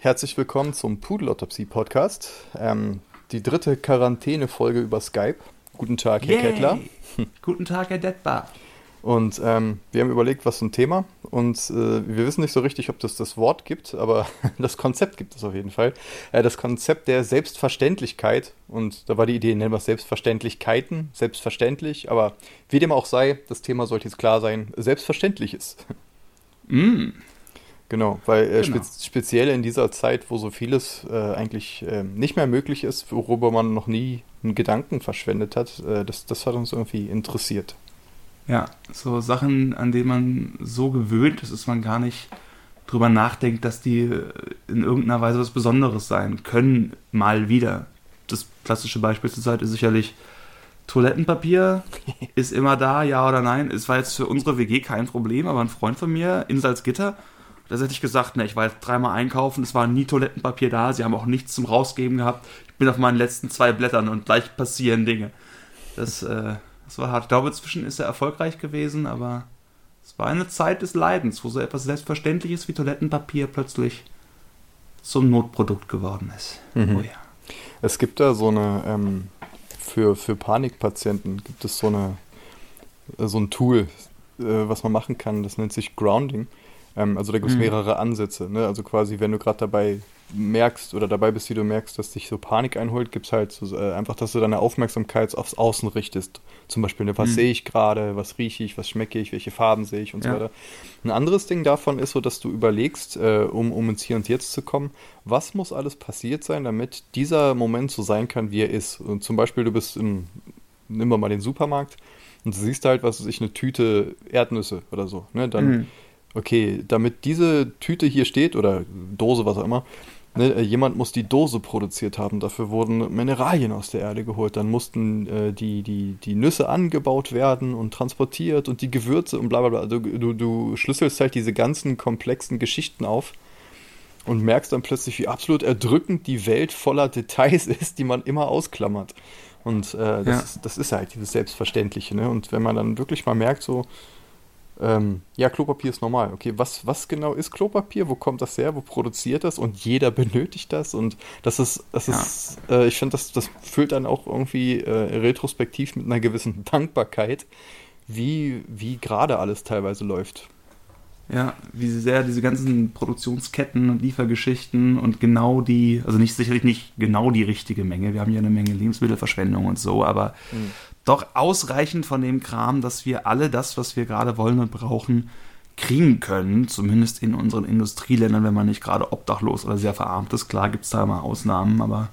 Herzlich willkommen zum Pudelautopsie-Podcast. Ähm, die dritte Quarantäne-Folge über Skype. Guten Tag, Herr Yay. Kettler. Guten Tag, Herr Detbar. Und ähm, wir haben überlegt, was ein Thema. Und äh, wir wissen nicht so richtig, ob das das Wort gibt, aber das Konzept gibt es auf jeden Fall. Äh, das Konzept der Selbstverständlichkeit. Und da war die Idee, nennen wir es Selbstverständlichkeiten, selbstverständlich. Aber wie dem auch sei, das Thema sollte jetzt klar sein, selbstverständlich ist. Mm. Genau, weil äh, Genau. spez speziell in dieser Zeit, wo so vieles äh, eigentlich äh, nicht mehr möglich ist, worüber man noch nie einen Gedanken verschwendet hat, äh, das, das hat uns irgendwie interessiert. Ja, so Sachen, an denen man so gewöhnt ist, dass man gar nicht drüber nachdenkt, dass die äh, in irgendeiner Weise was Besonderes sein können, mal wieder. Das klassische Beispiel zur Zeit ist sicherlich Toilettenpapier ist immer da, ja oder nein. Es war jetzt für unsere WG kein Problem, aber ein Freund von mir in Salzgitter, da hätte ich gesagt, ne, ich war jetzt dreimal einkaufen, es war nie Toilettenpapier da, sie haben auch nichts zum Rausgeben gehabt. Ich bin auf meinen letzten zwei Blättern und gleich passieren Dinge. Das, äh, das war hart. Ich glaube, inzwischen ist er erfolgreich gewesen, aber es war eine Zeit des Leidens, wo so etwas Selbstverständliches wie Toilettenpapier plötzlich zum Notprodukt geworden ist. Mhm. Oh ja. Es gibt da so eine, ähm, für, für Panikpatienten gibt es so eine, so ein Tool, äh, was man machen kann, das nennt sich Grounding. Ähm, also da gibt es Mhm. mehrere Ansätze. Ne? Also quasi, wenn du gerade dabei merkst oder dabei bist, wie du merkst, dass dich so Panik einholt, gibt es halt so, äh, einfach, dass du deine Aufmerksamkeit aufs Außen richtest. Zum Beispiel, ne, was Mhm. sehe ich gerade, was rieche ich, was schmecke ich, welche Farben sehe ich und so Ja. weiter. Ein anderes Ding davon ist so, dass du überlegst, äh, um, um ins Hier und Jetzt zu kommen, was muss alles passiert sein, damit dieser Moment so sein kann, wie er ist. Und zum Beispiel, du bist im, nimm mal den Supermarkt und du siehst halt, was weiß ich, eine Tüte Erdnüsse oder so. Ne? Dann, Mhm. Okay, damit diese Tüte hier steht oder Dose, was auch immer, ne, äh, jemand muss die Dose produziert haben. Dafür wurden Mineralien aus der Erde geholt. Dann mussten äh, die, die, die Nüsse angebaut werden und transportiert und die Gewürze und bla bla bla. Du, du, du schlüsselst halt diese ganzen komplexen Geschichten auf und merkst dann plötzlich, wie absolut erdrückend die Welt voller Details ist, die man immer ausklammert. Und äh, das, Ja. ist, das ist halt dieses Selbstverständliche. Ne? Und wenn man dann wirklich mal merkt, so, ähm, ja, Klopapier ist normal. Okay, was, was genau ist Klopapier? Wo kommt das her? Wo produziert das? Und jeder benötigt das. Und das ist, das Ja. ist, äh, ich finde, das, das füllt dann auch irgendwie äh, retrospektiv mit einer gewissen Dankbarkeit, wie, wie gerade alles teilweise läuft. Ja, wie sehr diese ganzen Produktionsketten und Liefergeschichten und genau die, also nicht sicherlich nicht genau die richtige Menge. Wir haben ja eine Menge Lebensmittelverschwendung und so, aber Mhm. Doch ausreichend von dem Kram, dass wir alle das, was wir gerade wollen und brauchen, kriegen können. Zumindest in unseren Industrieländern, wenn man nicht gerade obdachlos oder sehr verarmt ist. Klar gibt es da mal Ausnahmen, aber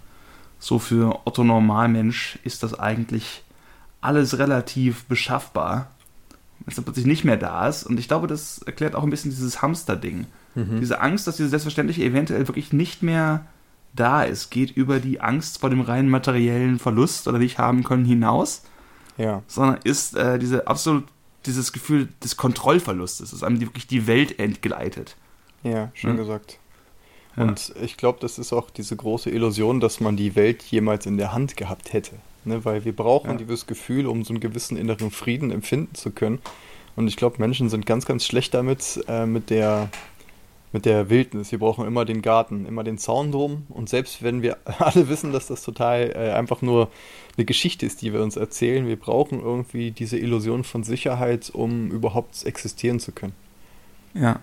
so für Otto Normalmensch ist das eigentlich alles relativ beschaffbar wenn es plötzlich nicht mehr da ist. Und ich glaube, das erklärt auch ein bisschen dieses Hamster-Ding. Mhm. Diese Angst, dass dieses Selbstverständliche eventuell wirklich nicht mehr da ist, geht über die Angst vor dem rein materiellen Verlust oder nicht haben können hinaus, Ja. sondern ist äh, diese absolut dieses Gefühl des Kontrollverlustes, dass einem wirklich die Welt entgleitet. Ja, schön Ja. gesagt. Ja. Und ich glaube, das ist auch diese große Illusion, dass man die Welt jemals in der Hand gehabt hätte. Ne? Weil wir brauchen Ja. dieses Gefühl, um so einen gewissen inneren Frieden empfinden zu können. Und ich glaube, Menschen sind ganz, ganz schlecht damit, äh, mit der mit der Wildnis. Wir brauchen immer den Garten, immer den Zaun drum. Und selbst wenn wir alle wissen, dass das total äh, einfach nur eine Geschichte ist, die wir uns erzählen, wir brauchen irgendwie diese Illusion von Sicherheit, um überhaupt existieren zu können. Ja.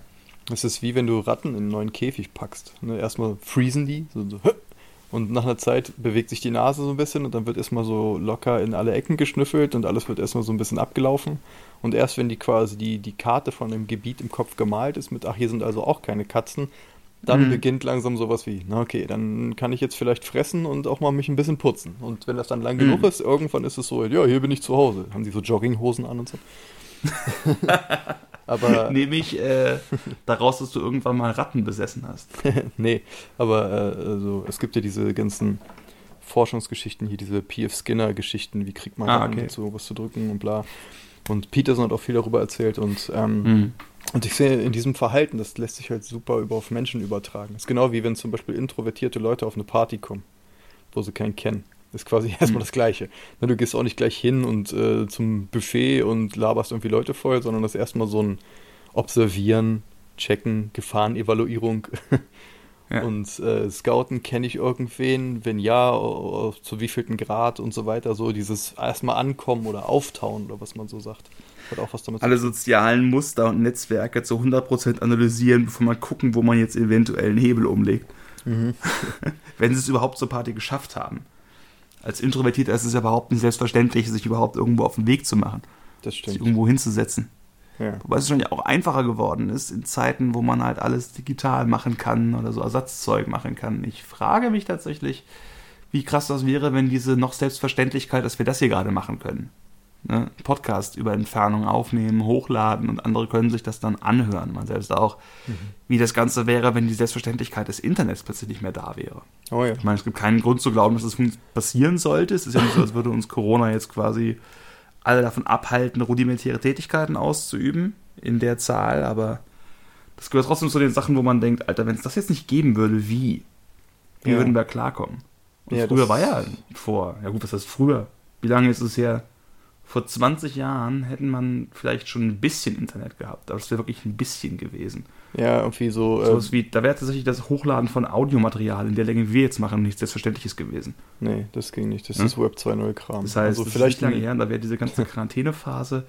Es ist wie wenn du Ratten in einen neuen Käfig packst. Ne? Erstmal freezen die so, so, und nach einer Zeit bewegt sich die Nase so ein bisschen und dann wird erstmal so locker in alle Ecken geschnüffelt und alles wird erstmal so ein bisschen abgelaufen. Und erst wenn die quasi die, die Karte von dem Gebiet im Kopf gemalt ist mit, ach, hier sind also auch keine Katzen, dann Mhm. beginnt langsam sowas wie, na okay, dann kann ich jetzt vielleicht fressen und auch mal mich ein bisschen putzen. Und wenn das dann lang Mhm. genug ist, irgendwann ist es so, ja, hier bin ich zu Hause. Haben die so Jogginghosen an und so. Aber Nehme ich äh, daraus, dass du irgendwann mal Ratten besessen hast. nee, aber äh, also, es gibt ja diese ganzen Forschungsgeschichten hier, diese P.F. Skinner-Geschichten, wie kriegt man Ah, okay. dazu, was zu drücken und bla. Und Peterson hat auch viel darüber erzählt und, ähm, Mhm. und ich sehe in diesem Verhalten, das lässt sich halt super über auf Menschen übertragen. Das ist genau wie wenn zum Beispiel introvertierte Leute auf eine Party kommen, wo sie keinen kennen. Das ist quasi erstmal Mhm. das Gleiche. Du gehst auch nicht gleich hin und äh, zum Buffet und laberst irgendwie Leute voll, sondern das ist erstmal so ein Observieren, Checken, Gefahrenevaluierung. Ja. Und äh, Scouten kenne ich irgendwen, wenn ja, zu wievielten Grad und so weiter, so dieses erstmal ankommen oder auftauen oder was man so sagt. Hat auch was damit Alle sozialen Muster und Netzwerke zu 100% analysieren, bevor man gucken, wo man jetzt eventuell einen Hebel umlegt. Mhm. wenn sie es überhaupt zur Party geschafft haben. Als Introvertierter ist es ja überhaupt nicht selbstverständlich, sich überhaupt irgendwo auf den Weg zu machen. Das stimmt. Sich irgendwo hinzusetzen. Ja. Wobei es schon auch einfacher geworden ist in Zeiten, wo man halt alles digital machen kann oder so Ersatzzeug machen kann. Ich frage mich tatsächlich, wie krass das wäre, wenn diese noch Selbstverständlichkeit, dass wir das hier gerade machen können. Ne? Podcast über Entfernung aufnehmen, hochladen und andere können sich das dann anhören, man selbst auch. Mhm. Wie das Ganze wäre, wenn die Selbstverständlichkeit des Internets plötzlich nicht mehr da wäre. Oh ja. Ich meine, es gibt keinen Grund zu glauben, dass das passieren sollte. Es ist ja nicht so, als würde uns Corona jetzt quasi alle davon abhalten, rudimentäre Tätigkeiten auszuüben in der Zahl, aber das gehört trotzdem zu den Sachen, wo man denkt, Alter, wenn es das jetzt nicht geben würde, wie? Wie ja. würden wir klarkommen? Und ja, früher war ja vor, ja gut, was heißt früher? Wie lange ist es her? vor 20 Jahren hätten man vielleicht schon ein bisschen Internet gehabt, aber es wäre wirklich ein bisschen gewesen. Ja, irgendwie so. Äh, wie, da wäre tatsächlich das Hochladen von Audiomaterial in der Länge, wie wir jetzt machen, nichts Selbstverständliches gewesen. Nee, das ging nicht. Das hm? ist Web 2.0 Kram. Das heißt, also das vielleicht ist lange her, da wäre diese ganze Quarantänephase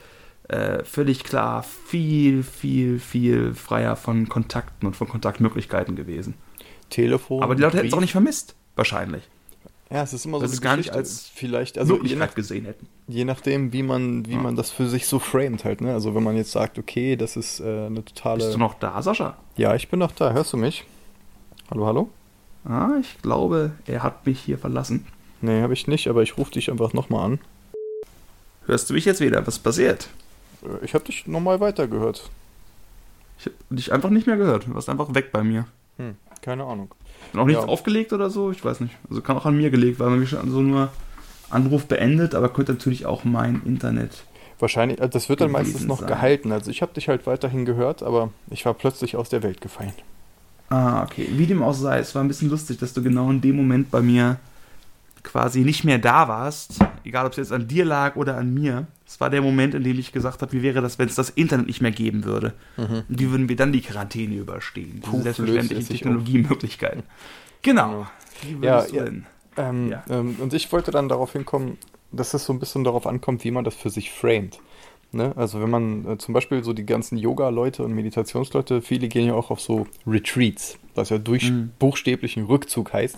äh, völlig klar viel, viel, viel freier von Kontakten und von Kontaktmöglichkeiten gewesen. Telefon. Aber die Leute hätten es auch nicht vermisst, wahrscheinlich. Ja, es ist immer so. Das ist gar nicht als vielleicht also Möglichkeit nach, gesehen hätten. Je nachdem, wie man, wie ja. man das für sich so framet halt, ne? Also wenn man jetzt sagt, okay, das ist äh, eine totale. Bist du noch da, Sascha? Ja, ich bin noch da. Hörst du mich? Hallo, hallo? Ah, ich glaube, er hat mich hier verlassen. Nee, habe ich nicht, aber ich rufe dich einfach nochmal an. Hörst du mich jetzt wieder? Was passiert? Äh, ich habe dich nochmal weitergehört. Ich habe dich einfach nicht mehr gehört. Du warst einfach weg bei mir. Hm, keine Ahnung. Und auch nichts ja. aufgelegt oder so, ich weiß nicht. Also kann auch an mir gelegt, weil man mich schon so nur Anruf beendet, aber könnte natürlich auch mein Internet. Wahrscheinlich, also das wird dann meistens noch sein. gehalten. Also ich habe dich halt weiterhin gehört, aber ich war plötzlich aus der Welt gefallen. Ah, okay. Wie dem auch sei, es war ein bisschen lustig, dass du genau in dem Moment bei mir quasi nicht mehr da warst, egal ob es jetzt an dir lag oder an mir. Es war der Moment, in dem ich gesagt habe, wie wäre das, wenn es das Internet nicht mehr geben würde? Mhm. Wie würden wir dann die Quarantäne überstehen? Diese selbstverständlichen Technologiemöglichkeiten. Genau. Wie ja, ja, ähm, ja. Ähm, und ich wollte dann darauf hinkommen, dass es so ein bisschen darauf ankommt, wie man das für sich framet. Ne? Also wenn man äh, zum Beispiel so die ganzen Yoga-Leute und Meditationsleute, viele gehen ja auch auf so Retreats, was ja durch mhm. buchstäblichen Rückzug heißt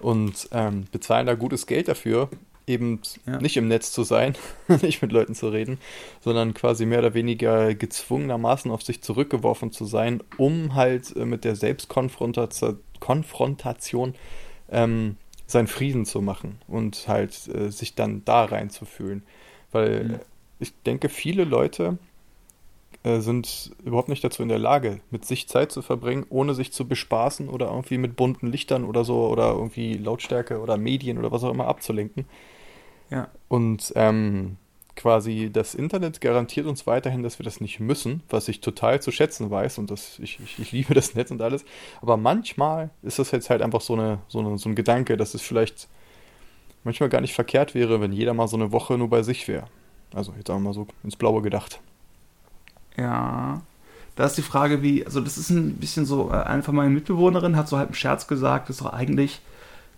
und ähm, bezahlen da gutes Geld dafür, eben ja. nicht im Netz zu sein, nicht mit Leuten zu reden, sondern quasi mehr oder weniger gezwungenermaßen auf sich zurückgeworfen zu sein, um halt äh, mit der Selbstkonfrontation Konfrontation, ähm, seinen Frieden zu machen und halt äh, sich dann da reinzufühlen. Weil mhm. ich denke, viele Leute äh, sind überhaupt nicht dazu in der Lage, mit sich Zeit zu verbringen, ohne sich zu bespaßen oder irgendwie mit bunten Lichtern oder so oder irgendwie Lautstärke oder Medien oder was auch immer abzulenken. Ja. Und ähm, quasi das Internet garantiert uns weiterhin, dass wir das nicht müssen, was ich total zu schätzen weiß und das, ich, ich, ich liebe das Netz und alles. Aber manchmal ist das jetzt halt einfach so, eine, so, eine, so ein Gedanke, dass es vielleicht manchmal gar nicht verkehrt wäre, wenn jeder mal so eine Woche nur bei sich wäre. Also jetzt sagen wir mal so ins Blaue gedacht. Ja. Da ist die Frage, wie, also das ist ein bisschen so, äh, eine von meinen Mitbewohnerinnen hat so halt im Scherz gesagt, das ist doch eigentlich,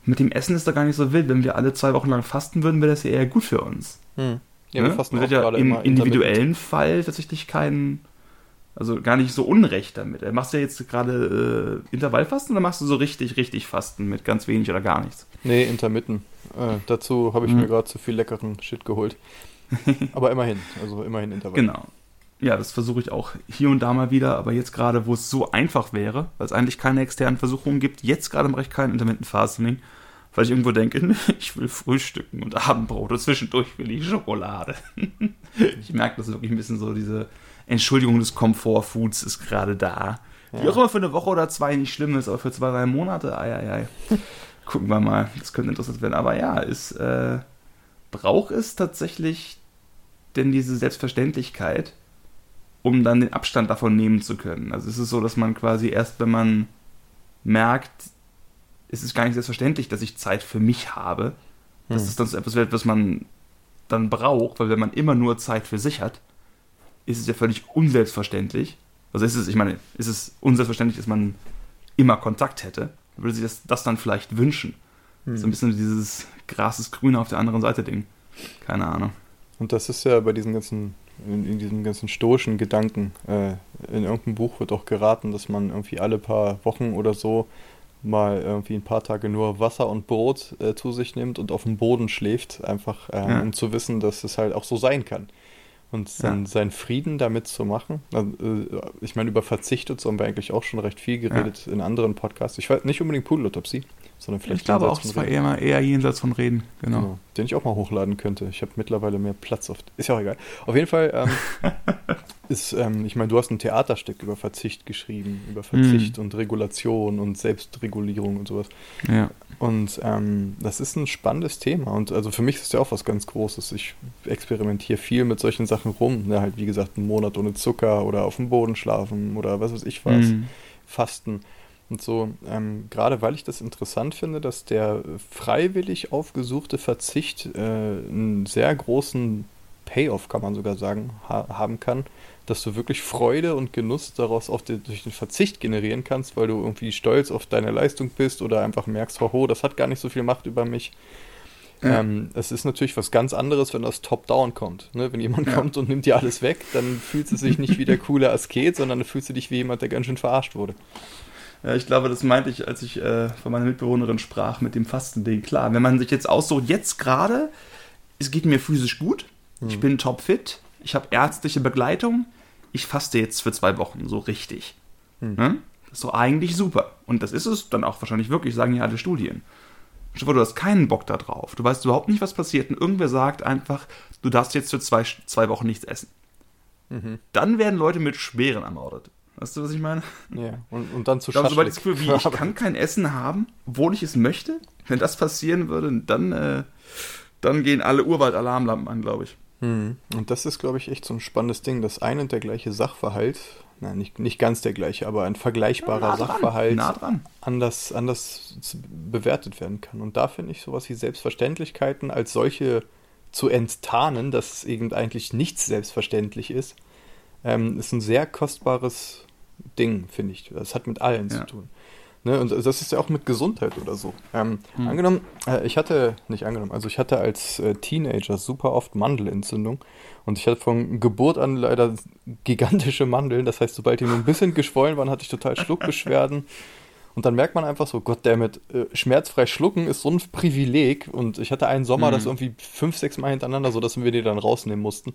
mit dem Essen ist doch gar nicht so wild. Wenn wir alle zwei Wochen lang fasten würden, wäre das ja eher gut für uns. Hm. Ja, wir ne? fasten wird ja im individuellen Fall tatsächlich keinen, also gar nicht so unrecht damit. Äh, machst du ja jetzt gerade äh, Intervallfasten oder machst du so richtig, richtig Fasten mit ganz wenig oder gar nichts? Nee, Intermitten. Äh, dazu habe ich hm. mir gerade zu viel leckeren Shit geholt. Aber immerhin, also immerhin Intervall. Genau ja, das versuche ich auch hier und da mal wieder, aber jetzt gerade, wo es so einfach wäre, weil es eigentlich keine externen Versuchungen gibt, jetzt gerade mache ich kein Intermittent Fasting, weil ich irgendwo denke, ich will frühstücken und Abendbrot und zwischendurch will ich Schokolade. ich merke, das ist wirklich ein bisschen so diese Entschuldigung des Komfortfoods ist gerade da. Ja. Die auch immer für eine Woche oder zwei nicht schlimm ist, aber für zwei, drei Monate, ei, ei, ei. Gucken wir mal, das könnte interessant werden. Aber ja, ist, äh, braucht es tatsächlich denn diese Selbstverständlichkeit, um dann den Abstand davon nehmen zu können. Also es ist so, dass man quasi erst, wenn man merkt, es ist gar nicht selbstverständlich, dass ich Zeit für mich habe, dass hm. es dann so etwas wird, was man dann braucht, weil wenn man immer nur Zeit für sich hat, ist es ja völlig unselbstverständlich. Also ist es, ich meine, ist es unselbstverständlich, dass man immer Kontakt hätte, würde sie das, das dann vielleicht wünschen. Hm. So ein bisschen dieses Gras ist grün auf der anderen Seite Ding. Keine Ahnung. Und das ist ja bei diesen ganzen, in, in diesem ganzen stoischen Gedanken, äh, in irgendeinem Buch wird auch geraten, dass man irgendwie alle paar Wochen oder so mal irgendwie ein paar Tage nur Wasser und Brot äh, zu sich nimmt und auf dem Boden schläft, einfach äh, ja. um zu wissen, dass es halt auch so sein kann und sein, ja. seinen Frieden damit zu machen. Also, äh, ich meine, über Verzicht und so haben wir eigentlich auch schon recht viel geredet ja. in anderen Podcasts. Ich weiß nicht unbedingt Pudelotopsie, sondern vielleicht. Ich glaube auch, es war eher, eher jenseits von Reden, genau. genau. Den ich auch mal hochladen könnte. Ich habe mittlerweile mehr Platz auf. Ist ja auch egal. Auf jeden Fall ähm, ist, ähm, ich meine, du hast ein Theaterstück über Verzicht geschrieben, über Verzicht mm. und Regulation und Selbstregulierung und sowas. Ja. Und ähm, das ist ein spannendes Thema. Und also für mich ist ja auch was ganz Großes. Ich experimentiere viel mit solchen Sachen rum. Ne, halt, wie gesagt, einen Monat ohne Zucker oder auf dem Boden schlafen oder was weiß ich was. Mhm. Fasten und so. Ähm, gerade weil ich das interessant finde, dass der freiwillig aufgesuchte Verzicht äh, einen sehr großen Payoff, kann man sogar sagen, ha haben kann dass du wirklich Freude und Genuss daraus auf den, durch den Verzicht generieren kannst, weil du irgendwie stolz auf deine Leistung bist oder einfach merkst, hoho, das hat gar nicht so viel Macht über mich. Ja. Ähm, es ist natürlich was ganz anderes, wenn das top-down kommt. Ne? Wenn jemand ja. kommt und nimmt dir alles weg, dann fühlst du dich nicht wie der coole Asket, sondern fühlst du dich wie jemand, der ganz schön verarscht wurde. Ja, ich glaube, das meinte ich, als ich äh, von meiner Mitbewohnerin sprach mit dem Fastending. Klar, wenn man sich jetzt aussucht, jetzt gerade, es geht mir physisch gut, hm. ich bin topfit, ich habe ärztliche Begleitung, ich faste jetzt für zwei Wochen so richtig. Hm. Ne? Das ist doch eigentlich super. Und das ist es dann auch wahrscheinlich wirklich, sagen ja alle Studien. Stefan, du hast keinen Bock da drauf. Du weißt überhaupt nicht, was passiert. Und irgendwer sagt einfach, du darfst jetzt für zwei, zwei Wochen nichts essen. Mhm. Dann werden Leute mit Schweren ermordet. Weißt du, was ich meine? Ja, und, und dann zu schaffen. Sobald das Gefühl, wie ich kann kein Essen haben, obwohl ich es möchte. Wenn das passieren würde, dann, äh, dann gehen alle Urwald-Alarmlampen an, glaube ich. Mhm. Und das ist, glaube ich, echt so ein spannendes Ding, dass ein und der gleiche Sachverhalt, nein, nicht, nicht ganz der gleiche, aber ein vergleichbarer ja, nah Sachverhalt nah anders, anders bewertet werden kann. Und da finde ich sowas wie Selbstverständlichkeiten als solche zu enttarnen, dass eben eigentlich nichts selbstverständlich ist, ähm, ist ein sehr kostbares Ding, finde ich. Das hat mit allen ja. zu tun. Ne, und das ist ja auch mit Gesundheit oder so. Ähm, hm. Angenommen, äh, ich hatte, nicht angenommen, also ich hatte als äh, Teenager super oft Mandelentzündung und ich hatte von Geburt an leider gigantische Mandeln. Das heißt, sobald die nur ein bisschen geschwollen waren, hatte ich total Schluckbeschwerden. Und dann merkt man einfach so, Gott, der mit äh, schmerzfrei schlucken ist so ein Privileg. Und ich hatte einen Sommer, mhm. das irgendwie fünf, sechs Mal hintereinander, so dass wir die dann rausnehmen mussten.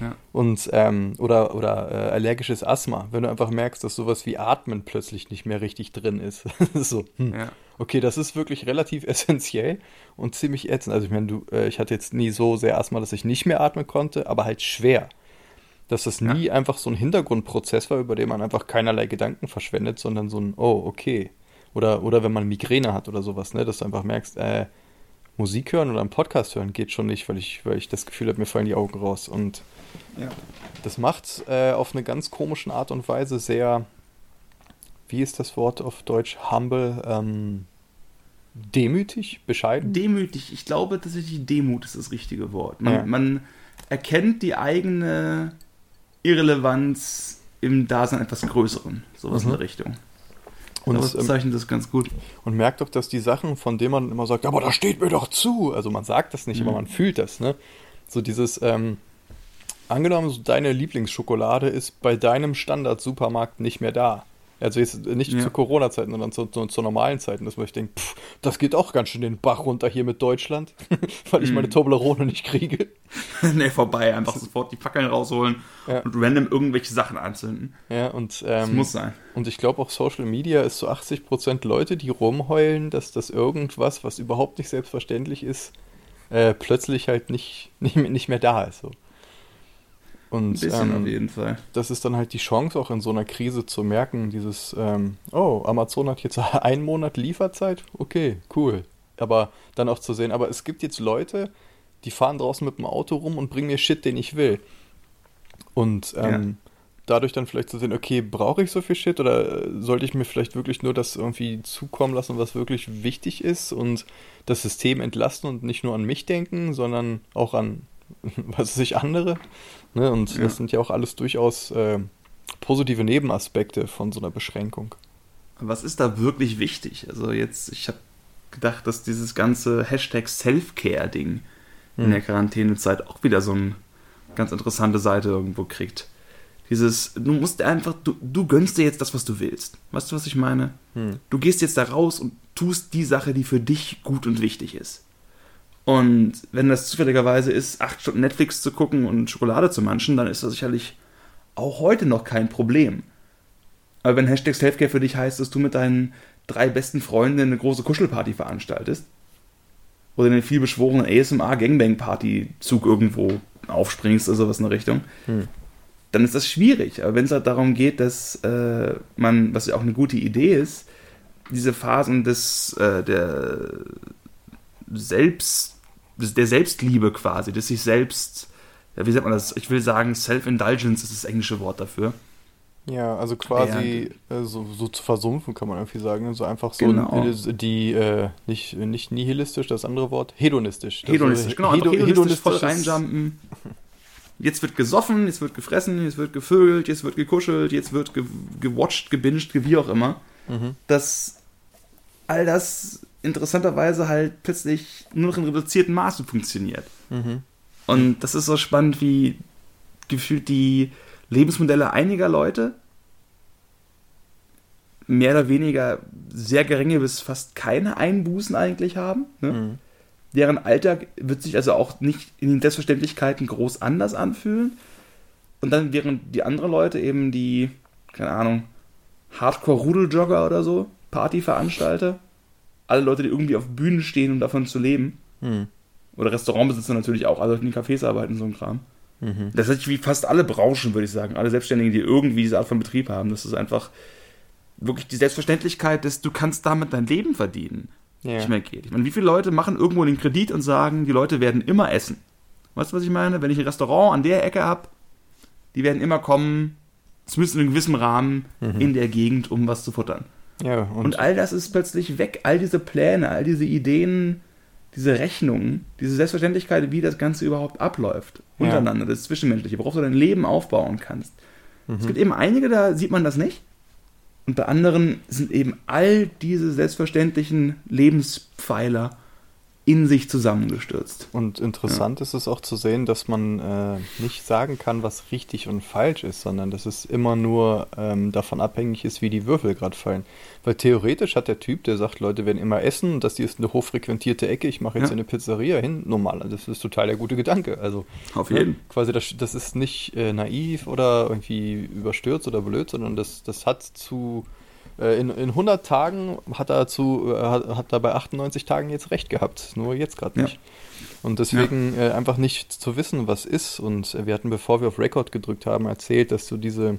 Ja. Und, ähm, oder, oder äh, allergisches Asthma, wenn du einfach merkst, dass sowas wie Atmen plötzlich nicht mehr richtig drin ist. so, hm. ja. okay, das ist wirklich relativ essentiell und ziemlich ätzend. Also ich meine, du, äh, ich hatte jetzt nie so sehr Asthma, dass ich nicht mehr atmen konnte, aber halt schwer. Dass das nie ja. einfach so ein Hintergrundprozess war, über den man einfach keinerlei Gedanken verschwendet, sondern so ein, oh, okay. Oder, oder wenn man Migräne hat oder sowas, ne, dass du einfach merkst, äh, Musik hören oder einen Podcast hören geht schon nicht, weil ich, weil ich das Gefühl habe, mir fallen die Augen raus. Und ja. das macht äh, auf eine ganz komische Art und Weise sehr, wie ist das Wort auf Deutsch, humble, ähm, demütig, bescheiden? Demütig, ich glaube tatsächlich Demut ist das richtige Wort. Man, ja. man erkennt die eigene Irrelevanz im Dasein etwas Größeren, sowas mhm. in der Richtung. Und das ähm, zeichnet das ganz gut. Und merkt doch, dass die Sachen, von denen man immer sagt, aber da steht mir doch zu. Also man sagt das nicht, mhm. aber man fühlt das, ne? So dieses, ähm, angenommen, deine Lieblingsschokolade ist bei deinem Standard-Supermarkt nicht mehr da. Also jetzt nicht ja. zu Corona-Zeiten, sondern zu, zu, zu, normalen Zeiten, dass man sich denkt, pff, das geht auch ganz schön den Bach runter hier mit Deutschland, weil ich mm. meine Toblerone nicht kriege. nee, vorbei, einfach sofort die Fackeln rausholen ja. und random irgendwelche Sachen anzünden. Ja, und ähm, das muss sein. Und ich glaube auch Social Media ist so 80% Leute, die rumheulen, dass das irgendwas, was überhaupt nicht selbstverständlich ist, äh, plötzlich halt nicht, nicht, nicht mehr da ist. So. Und, Ein bisschen ähm, auf jeden Fall. Das ist dann halt die Chance, auch in so einer Krise zu merken, dieses, ähm, oh, Amazon hat jetzt einen Monat Lieferzeit, okay, cool. Aber dann auch zu sehen, aber es gibt jetzt Leute, die fahren draußen mit dem Auto rum und bringen mir Shit, den ich will. Und ähm, ja. dadurch dann vielleicht zu sehen, okay, brauche ich so viel Shit oder sollte ich mir vielleicht wirklich nur das irgendwie zukommen lassen, was wirklich wichtig ist und das System entlasten und nicht nur an mich denken, sondern auch an was sich andere. Ne? Und ja. das sind ja auch alles durchaus äh, positive Nebenaspekte von so einer Beschränkung. was ist da wirklich wichtig? Also jetzt, ich habe gedacht, dass dieses ganze Hashtag Self-Care-Ding in der Quarantänezeit auch wieder so eine ganz interessante Seite irgendwo kriegt. Dieses, du musst einfach, du, du gönnst dir jetzt das, was du willst. Weißt du, was ich meine? Hm. Du gehst jetzt da raus und tust die Sache, die für dich gut und wichtig ist. Und wenn das zufälligerweise ist, acht Stunden Netflix zu gucken und Schokolade zu manchen, dann ist das sicherlich auch heute noch kein Problem. Aber wenn Hashtag Selfcare für dich heißt, dass du mit deinen drei besten Freunden eine große Kuschelparty veranstaltest oder in den vielbeschworenen ASMR-Gangbang-Party-Zug irgendwo aufspringst oder sowas in der Richtung, Hm. dann ist das schwierig. Aber wenn es halt darum geht, dass äh, man, was ja auch eine gute Idee ist, diese Phasen des, äh, der Selbst, der Selbstliebe quasi, des sich selbst, ja, wie sagt man das? Ich will sagen, Self-Indulgence ist das englische Wort dafür. Ja, also quasi äh, so, so zu versumpfen, kann man irgendwie sagen. So einfach so Genau. die, äh, nicht, nicht nihilistisch, das andere Wort, hedonistisch. Das Hedonistisch, genau, hedo- hedonistisch voll hedonistisches- reinjumpen. Jetzt wird gesoffen, jetzt wird gefressen, jetzt wird gevögelt, jetzt wird gekuschelt, jetzt wird ge gewatcht, gebinged, ge- wie auch immer. Mhm. Dass all das interessanterweise halt plötzlich nur noch in reduziertem Maße funktioniert. Mhm. Und das ist so spannend, wie gefühlt die Lebensmodelle einiger Leute mehr oder weniger sehr geringe bis fast keine Einbußen eigentlich haben. Ne? Mhm. Deren Alltag wird sich also auch nicht in den Selbstverständlichkeiten groß anders anfühlen. Und dann während die anderen Leute eben die, keine Ahnung, Hardcore-Rudeljogger oder so, Partyveranstalter, alle Leute, die irgendwie auf Bühnen stehen, um davon zu leben, Mhm. oder Restaurantbesitzer natürlich auch, alle, die in Cafés arbeiten, so ein Kram. Mhm. Das ist wie fast alle Branchen, würde ich sagen. Alle Selbstständigen, die irgendwie diese Art von Betrieb haben. Das ist einfach wirklich die Selbstverständlichkeit, dass du kannst damit dein Leben verdienen. Ja. Nicht mehr geht. Ich meine, wie viele Leute machen irgendwo den Kredit und sagen, die Leute werden immer essen? Weißt du, was ich meine? Wenn ich ein Restaurant an der Ecke habe, die werden immer kommen, zumindest in einem gewissen Rahmen, Mhm. in der Gegend, um was zu futtern. Ja, Und, und, all das ist plötzlich weg. All diese Pläne, all diese Ideen, diese Rechnungen, diese Selbstverständlichkeit, wie das Ganze überhaupt abläuft. Ja. Untereinander, das Zwischenmenschliche, worauf du dein Leben aufbauen kannst. Es mhm. gibt eben einige, da sieht man das nicht. Und bei anderen sind eben all diese selbstverständlichen Lebenspfeiler in sich zusammengestürzt. Und interessant ist es auch zu sehen, dass man äh, nicht sagen kann, was richtig und falsch ist, sondern dass es immer nur ähm, davon abhängig ist, wie die Würfel gerade fallen. Weil theoretisch hat der Typ, der sagt, Leute werden immer essen das hier ist eine hochfrequentierte Ecke, ich mache jetzt Ja. eine Pizzeria hin, normal, das ist total der gute Gedanke. Also Auf ne, quasi das, das ist nicht äh, naiv oder irgendwie überstürzt oder blöd, sondern das, das hat zu in, in 100 Tagen hat er zu, äh, hat, er bei 98 Tagen jetzt recht gehabt, nur jetzt gerade Ja. nicht. Und deswegen äh, einfach nicht zu wissen, was ist. Und äh, wir hatten, bevor wir auf Record gedrückt haben, erzählt, dass du diese,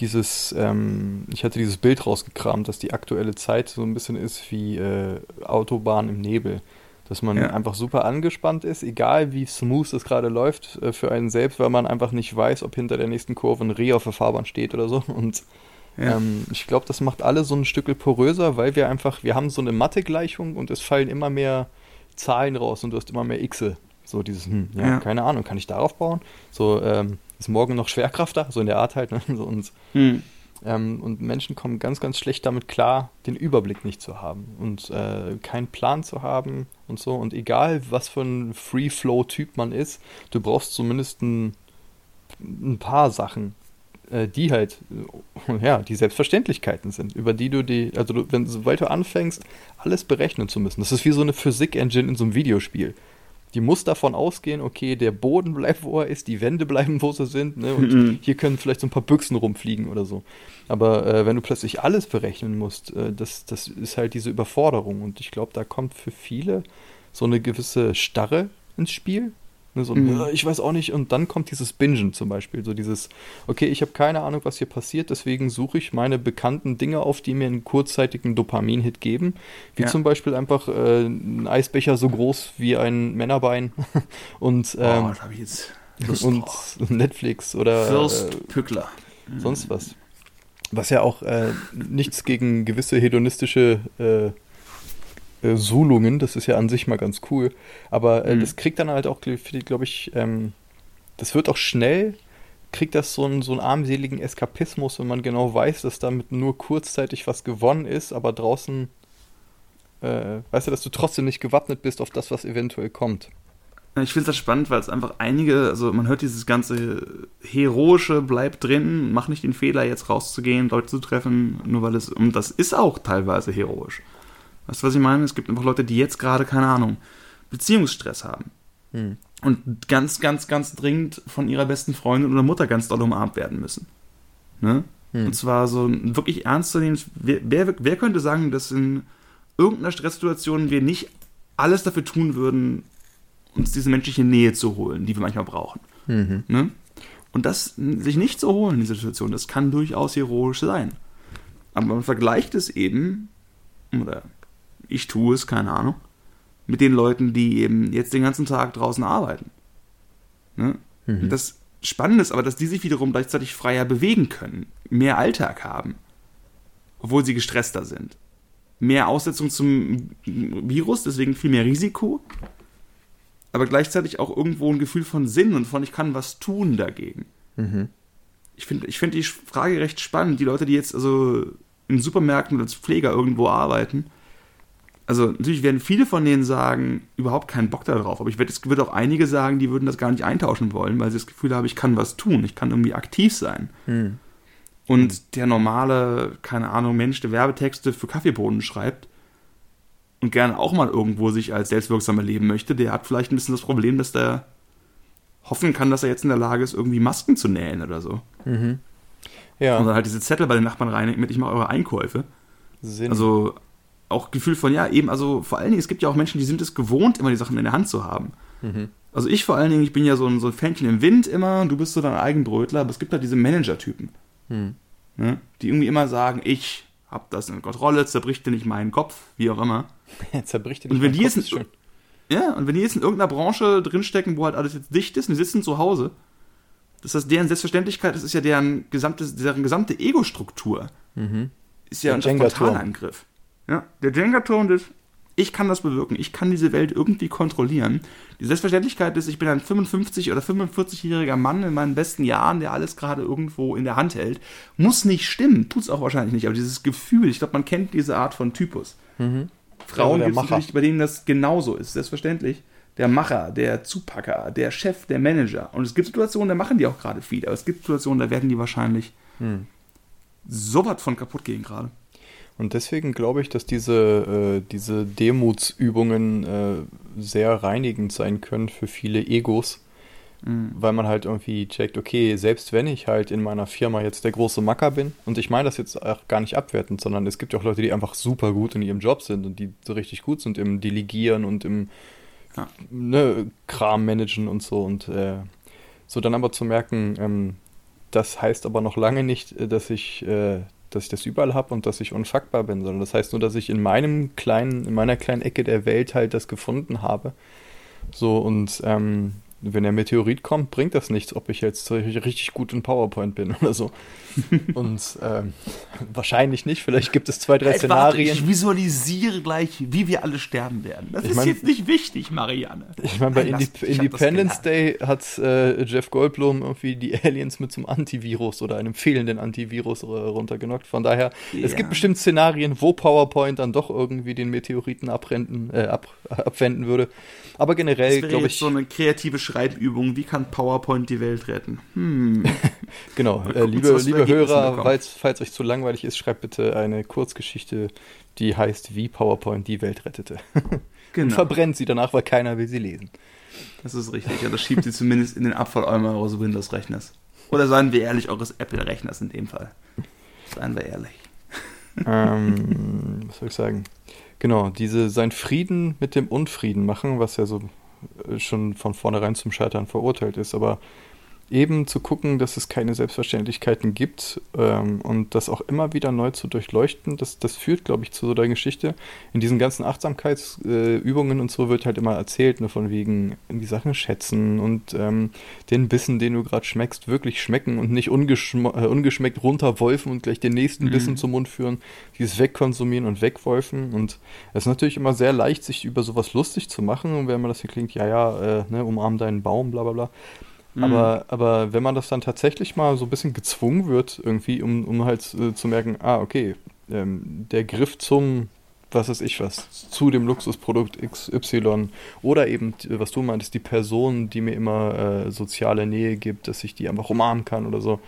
dieses, ähm, ich hatte dieses Bild rausgekramt, dass die aktuelle Zeit so ein bisschen ist wie äh, Autobahn im Nebel. Dass man Ja. einfach super angespannt ist, egal wie smooth es gerade läuft äh, für einen selbst, weil man einfach nicht weiß, ob hinter der nächsten Kurve ein Reh auf der Fahrbahn steht oder so. Und Ja. ähm, ich glaube, das macht alle so ein Stück poröser, weil wir einfach, wir haben so eine Mathe-Gleichung und es fallen immer mehr Zahlen raus und du hast immer mehr Xe. So dieses, hm, ja, Ja. keine Ahnung, kann ich darauf bauen? So, ähm, ist morgen noch Schwerkraft da? So in der Art halt. Ne? So, und, Hm. ähm, und Menschen kommen ganz, ganz schlecht damit klar, den Überblick nicht zu haben und äh, keinen Plan zu haben und so. Und egal, was für ein Free-Flow-Typ man ist, du brauchst zumindest ein, ein paar Sachen, die halt, äh, ja, die Selbstverständlichkeiten sind, über die du die, also du, wenn, sobald du anfängst, alles berechnen zu müssen. Das ist wie so eine Physik-Engine in so einem Videospiel. Die muss davon ausgehen, okay, der Boden bleibt, wo er ist, die Wände bleiben, wo sie sind, ne? und Mhm. hier können vielleicht so ein paar Büchsen rumfliegen oder so. Aber äh, wenn du plötzlich alles berechnen musst, äh, das, das ist halt diese Überforderung. Und ich glaube, da kommt für viele so eine gewisse Starre ins Spiel. Ne, so Mhm. "Äh, ich weiß auch nicht. Und dann kommt dieses Bingen zum Beispiel. So dieses, okay, ich habe keine Ahnung, was hier passiert, deswegen suche ich meine bekannten Dinge auf, die mir einen kurzzeitigen Dopamin-Hit geben. Wie Ja. zum Beispiel einfach äh, ein Eisbecher so groß wie ein Männerbein und, oh, ähm, da habe ich jetzt Lust und drauf. Netflix oder äh, Fürst Pückler. sonst was. Was ja auch äh, nichts gegen gewisse hedonistische äh, äh, Sulungen, das ist ja an sich mal ganz cool. Aber äh, Mhm. das kriegt dann halt auch, glaube ich, ähm, das wird auch schnell kriegt das so einen, so einen armseligen Eskapismus, wenn man genau weiß, dass damit nur kurzzeitig was gewonnen ist, aber draußen, äh, weißt du, dass du trotzdem nicht gewappnet bist auf das, was eventuell kommt. Ich finde das spannend, weil es einfach einige, also man hört dieses ganze heroische, bleib drin, mach nicht den Fehler, jetzt rauszugehen, Leute zu treffen, nur weil es, und das ist auch teilweise heroisch. Weißt du, was ich meine? Es gibt einfach Leute, die jetzt gerade, keine Ahnung, Beziehungsstress haben. Hm. Und ganz, ganz, ganz dringend von ihrer besten Freundin oder Mutter ganz doll umarmt werden müssen. Ne? Hm. Und zwar so wirklich ernst zu nehmen. Wer, wer, wer könnte sagen, dass in irgendeiner Stresssituation wir nicht alles dafür tun würden, uns diese menschliche Nähe zu holen, die wir manchmal brauchen. Mhm. Ne? Und das sich nicht zu holen in dieser Situation, das kann durchaus heroisch sein. Aber man vergleicht es eben, oder ich tue es, keine Ahnung, mit den Leuten, die eben jetzt den ganzen Tag draußen arbeiten. Ne? Mhm. Das Spannende ist aber, dass die sich wiederum gleichzeitig freier bewegen können, mehr Alltag haben, obwohl sie gestresster sind. Mehr Aussetzung zum Virus, deswegen viel mehr Risiko, aber gleichzeitig auch irgendwo ein Gefühl von Sinn und von ich kann was tun dagegen. Mhm. Ich finde ich find die Frage recht spannend. Die Leute, die jetzt also in Supermärkten als Pfleger irgendwo arbeiten, also natürlich werden viele von denen sagen, überhaupt keinen Bock darauf, aber ich werde, es wird auch einige sagen, die würden das gar nicht eintauschen wollen, weil sie das Gefühl haben, ich kann was tun, ich kann irgendwie aktiv sein. Mhm. Und der normale, keine Ahnung, Mensch, der Werbetexte für Kaffeebohnen schreibt, und gerne auch mal irgendwo sich als selbstwirksam erleben möchte, der hat vielleicht ein bisschen das Problem, dass der hoffen kann, dass er jetzt in der Lage ist, irgendwie Masken zu nähen oder so. Mhm. Ja. Und dann halt diese Zettel bei den Nachbarn rein mit, ich mache eure Einkäufe. Sinn. Also auch Gefühl von, ja, eben, also vor allen Dingen, es gibt ja auch Menschen, die sind es gewohnt, immer die Sachen in der Hand zu haben. Mhm. Also ich vor allen Dingen, ich bin ja so ein, so ein Fähnchen im Wind immer, du bist so dein Eigenbrötler, aber es gibt halt diese Manager-Typen, mhm. ne, die irgendwie immer sagen, ich hab das in Kontrolle, zerbricht dir nicht meinen Kopf, wie auch immer. zerbricht dir nicht und wenn die Kopf, jetzt, Ja, und wenn die jetzt in irgendeiner Branche drinstecken, wo halt alles jetzt dicht ist und die sitzen zu Hause, das heißt, deren Selbstverständlichkeit, das ist ja deren gesamte, deren gesamte Ego-Struktur. Mhm. Ist ja ein Frontalangriff. Ja, der Jenga-Turm, das ich kann das bewirken, ich kann diese Welt irgendwie kontrollieren. Die Selbstverständlichkeit ist, ich bin ein 55 oder 45-jähriger Mann in meinen besten Jahren, der alles gerade irgendwo in der Hand hält. Muss nicht stimmen, tut es auch wahrscheinlich nicht, aber dieses Gefühl, ich glaube, man kennt diese Art von Typus. Mhm. Frauen also gibt es natürlich, bei denen das genauso ist, selbstverständlich. Der Macher, der Zupacker, der Chef, der Manager. Und es gibt Situationen, da machen die auch gerade viel, aber es gibt Situationen, da werden die wahrscheinlich mhm. so was von kaputt gehen gerade. Und deswegen glaube ich, dass diese, äh, diese Demutsübungen äh, sehr reinigend sein können für viele Egos, mhm. weil man halt irgendwie checkt, okay, selbst wenn ich halt in meiner Firma jetzt der große Macker bin, und ich meine das jetzt auch gar nicht abwertend, sondern es gibt ja auch Leute, die einfach super gut in ihrem Job sind und die so richtig gut sind im Delegieren und im ja. ne, Kram managen und so und äh, so dann aber zu merken, ähm, das heißt aber noch lange nicht, äh, dass ich äh, dass ich das überall habe und dass ich unfuckbar bin, sondern das heißt nur, dass ich in meinem kleinen, in meiner kleinen Ecke der Welt halt das gefunden habe. So und ähm, wenn der Meteorit kommt, bringt das nichts, ob ich jetzt richtig gut in PowerPoint bin oder so. Und ähm, wahrscheinlich nicht. Vielleicht gibt es zwei, drei hey, Szenarien. Warte, ich visualisiere gleich, wie wir alle sterben werden. Das ich ist mein, jetzt nicht wichtig, Marianne. Ich meine, bei Indi Independence Day hat äh, Jeff Goldblum irgendwie die Aliens mit zum Antivirus oder einem fehlenden Antivirus runtergenockt. Von daher, ja. es gibt bestimmt Szenarien, wo PowerPoint dann doch irgendwie den Meteoriten abrenten, äh, ab, abwenden würde. Aber generell, glaube ich. so eine kreative Schreibübung. Wie kann PowerPoint die Welt retten? Hm. genau. Äh, liebe liebe Hörer, falls, falls euch zu langweilig ist, schreibt bitte eine Kurzgeschichte, die heißt Wie PowerPoint die Welt rettete. Genau. Und verbrennt sie danach, weil keiner will sie lesen. Das ist richtig. Ja, das schiebt sie zumindest in den Abfalleimer eures Windows-Rechners. Oder seien wir ehrlich, eures Apple-Rechners in dem Fall. Seien wir ehrlich. ähm, was soll ich sagen? Genau, diese sein Frieden mit dem Unfrieden machen, was ja so schon von vornherein zum Scheitern verurteilt ist, aber eben zu gucken, dass es keine Selbstverständlichkeiten gibt ähm, und das auch immer wieder neu zu durchleuchten, das, das führt, glaube ich, zu so der Geschichte. In diesen ganzen Achtsamkeitsübungen äh, und so wird halt immer erzählt, nur von wegen die Sachen schätzen und ähm, den Bissen, den du gerade schmeckst, wirklich schmecken und nicht ungeschm äh, ungeschmeckt runterwolfen und gleich den nächsten mhm. Bissen zum Mund führen, dieses wegkonsumieren und wegwolfen. Und es ist natürlich immer sehr leicht, sich über sowas lustig zu machen und wenn man das hier klingt, ja, ja, äh, ne, umarm deinen Baum, bla bla bla. Mhm. Aber, aber wenn man das dann tatsächlich mal so ein bisschen gezwungen wird, irgendwie, um, um halt äh, zu merken, ah, okay, ähm, der Griff zum, was weiß ich was, zu dem Luxusprodukt XY oder eben, was du meintest, die Person, die mir immer äh, soziale Nähe gibt, dass ich die einfach umarmen kann oder so.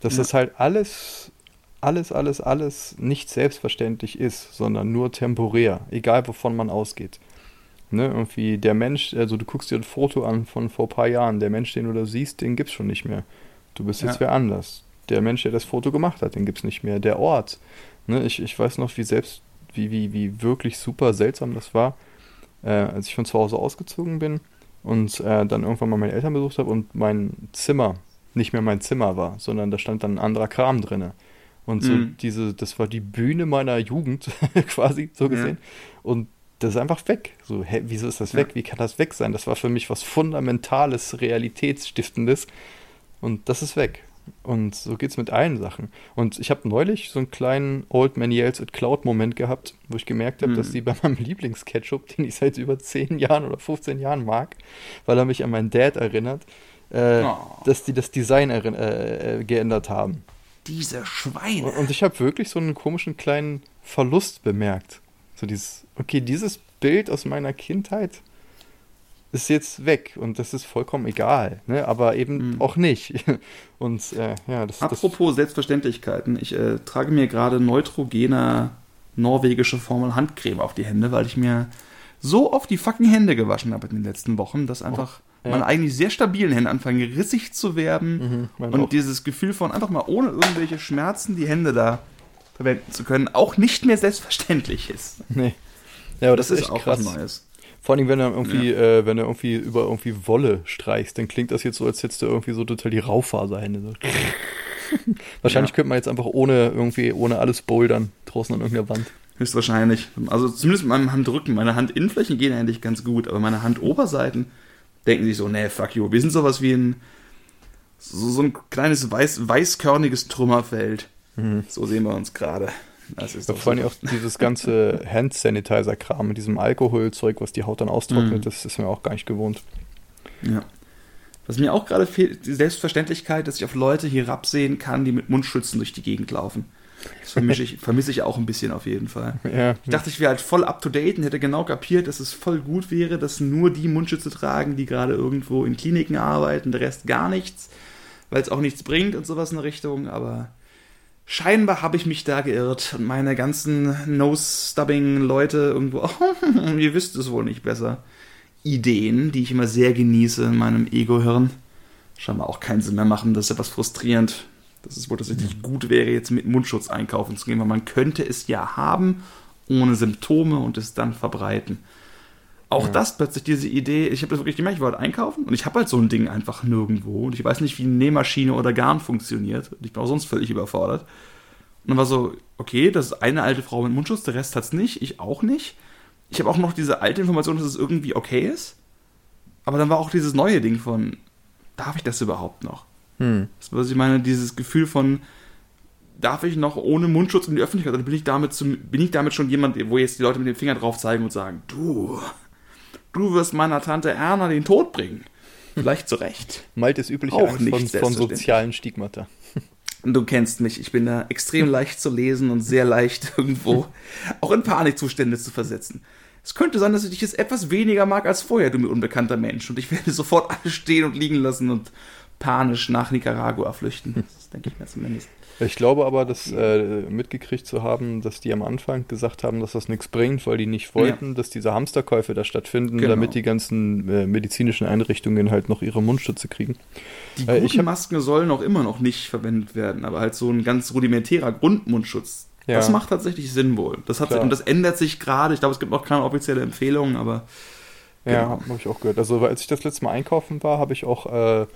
Dass ja. das halt alles, alles, alles, alles nicht selbstverständlich ist, sondern nur temporär, egal wovon man ausgeht. Ne, irgendwie der Mensch, also du guckst dir ein Foto an von vor ein paar Jahren, der Mensch, den du da siehst, den gibt's schon nicht mehr. Du bist jetzt ja. wer anders. Der Mensch, der das Foto gemacht hat, den gibt's nicht mehr. Der Ort. Ne, ich, ich weiß noch, wie selbst, wie, wie, wie wirklich super seltsam das war, äh, als ich von zu Hause ausgezogen bin und äh, dann irgendwann mal meine Eltern besucht habe und mein Zimmer nicht mehr mein Zimmer war, sondern da stand dann ein anderer Kram drinne. Und so mhm. diese, das war die Bühne meiner Jugend, quasi, so gesehen. Ja. Und das ist einfach weg. So, hä, wieso ist das ja. weg? Wie kann das weg sein? Das war für mich was Fundamentales, Realitätsstiftendes. Und das ist weg. Und so geht es mit allen Sachen. Und ich habe neulich so einen kleinen Old Man Yells at Cloud-Moment gehabt, wo ich gemerkt habe, mhm. dass sie bei meinem Lieblingsketchup, den ich seit über 10 Jahren oder 15 Jahren mag, weil er mich an meinen Dad erinnert, äh, oh. dass die das Design äh, äh, geändert haben. Diese Schweine. Und ich habe wirklich so einen komischen kleinen Verlust bemerkt. So dieses, okay, dieses Bild aus meiner Kindheit ist jetzt weg und das ist vollkommen egal, ne? aber eben mhm. auch nicht. Und äh, ja, das Apropos das Selbstverständlichkeiten, ich äh, trage mir gerade neutrogene norwegische Formel Handcreme auf die Hände, weil ich mir so oft die fucking Hände gewaschen habe in den letzten Wochen, dass einfach oh, ja. meine eigentlich sehr stabilen Hände anfangen rissig zu werden mhm, und auch. dieses Gefühl von einfach mal ohne irgendwelche Schmerzen die Hände da verwenden zu können, auch nicht mehr selbstverständlich ist. Nee. Ja, aber das, das ist, ist auch krass. was Neues. Vor allem, wenn du irgendwie, ja. äh, wenn du irgendwie über irgendwie Wolle streichst, dann klingt das jetzt so, als hättest du irgendwie so total die Raufaserhände. So. Wahrscheinlich ja. könnte man jetzt einfach ohne irgendwie, ohne alles bouldern, draußen an irgendeiner Wand. Höchstwahrscheinlich. Also zumindest mit meinem Handrücken. Meine Handinnenflächen gehen eigentlich ganz gut, aber meine Handoberseiten denken sich so, nee, fuck you. Wir sind sowas wie ein so, so ein kleines weiß, weißkörniges Trümmerfeld. Mhm. So sehen wir uns gerade. Das ist ja, vor allem auch dieses ganze Hand-Sanitizer-Kram mit diesem Alkoholzeug, was die Haut dann austrocknet, mhm. das ist mir auch gar nicht gewohnt. Ja. Was mir auch gerade fehlt, die Selbstverständlichkeit, dass ich auf Leute hier herabsehen kann, die mit Mundschützen durch die Gegend laufen. Das vermisse ich, vermisse ich auch ein bisschen auf jeden Fall. Ja, ich dachte, ich wäre halt voll up to date und hätte genau kapiert, dass es voll gut wäre, dass nur die Mundschütze tragen, die gerade irgendwo in Kliniken arbeiten, der Rest gar nichts, weil es auch nichts bringt und sowas in der Richtung, aber scheinbar habe ich mich da geirrt und meine ganzen Nose-Stubbing-Leute irgendwo, oh, ihr wisst es wohl nicht besser, Ideen, die ich immer sehr genieße in meinem Ego-Hirn, scheinbar auch keinen Sinn mehr machen. Das ist etwas frustrierend dass es wohl tatsächlich gut wäre, jetzt mit Mundschutz einkaufen zu gehen, weil man könnte es ja haben, ohne Symptome und es dann verbreiten. Auch ja. das plötzlich, diese Idee, ich habe das wirklich gemerkt, ich wollte einkaufen und ich habe halt so ein Ding einfach nirgendwo und ich weiß nicht, wie eine Nähmaschine oder Garn funktioniert und ich bin auch sonst völlig überfordert. Und dann war so, okay, das ist eine alte Frau mit Mundschutz, der Rest hat es nicht, ich auch nicht. Ich habe auch noch diese alte Information, dass es irgendwie okay ist. Aber dann war auch dieses neue Ding von, darf ich das überhaupt noch? Hm. Das, was ich meine, dieses Gefühl von, darf ich noch ohne Mundschutz in die Öffentlichkeit? Oder bin ich damit, zum, bin ich damit schon jemand, wo jetzt die Leute mit dem Finger drauf zeigen und sagen, du, du wirst meiner Tante Erna den Tod bringen. Vielleicht zu Recht. Ist üblich auch nicht von, von sozialen Stigmata. Du kennst mich, ich bin da extrem leicht zu lesen und sehr leicht irgendwo auch in Panikzustände zu versetzen. Es könnte sein, dass ich dich jetzt etwas weniger mag als vorher, du mir unbekannter Mensch. Und ich werde sofort alles stehen und liegen lassen und panisch nach Nicaragua flüchten. Das denke ich mir zumindest. Ich glaube aber, dass äh, mitgekriegt zu haben, dass die am Anfang gesagt haben, dass das nichts bringt, weil die nicht wollten, ja. dass diese Hamsterkäufe da stattfinden, genau. damit die ganzen äh, medizinischen Einrichtungen halt noch ihre Mundschütze kriegen. Die äh, guten Masken sollen auch immer noch nicht verwendet werden, aber halt so ein ganz rudimentärer Grundmundschutz. Ja. Das macht tatsächlich Sinn wohl. Das hat, und das ändert sich gerade. Ich glaube, es gibt noch keine offizielle Empfehlung, aber. Genau. Ja, habe ich auch gehört. Also, als ich das letzte Mal einkaufen war, habe ich auch äh,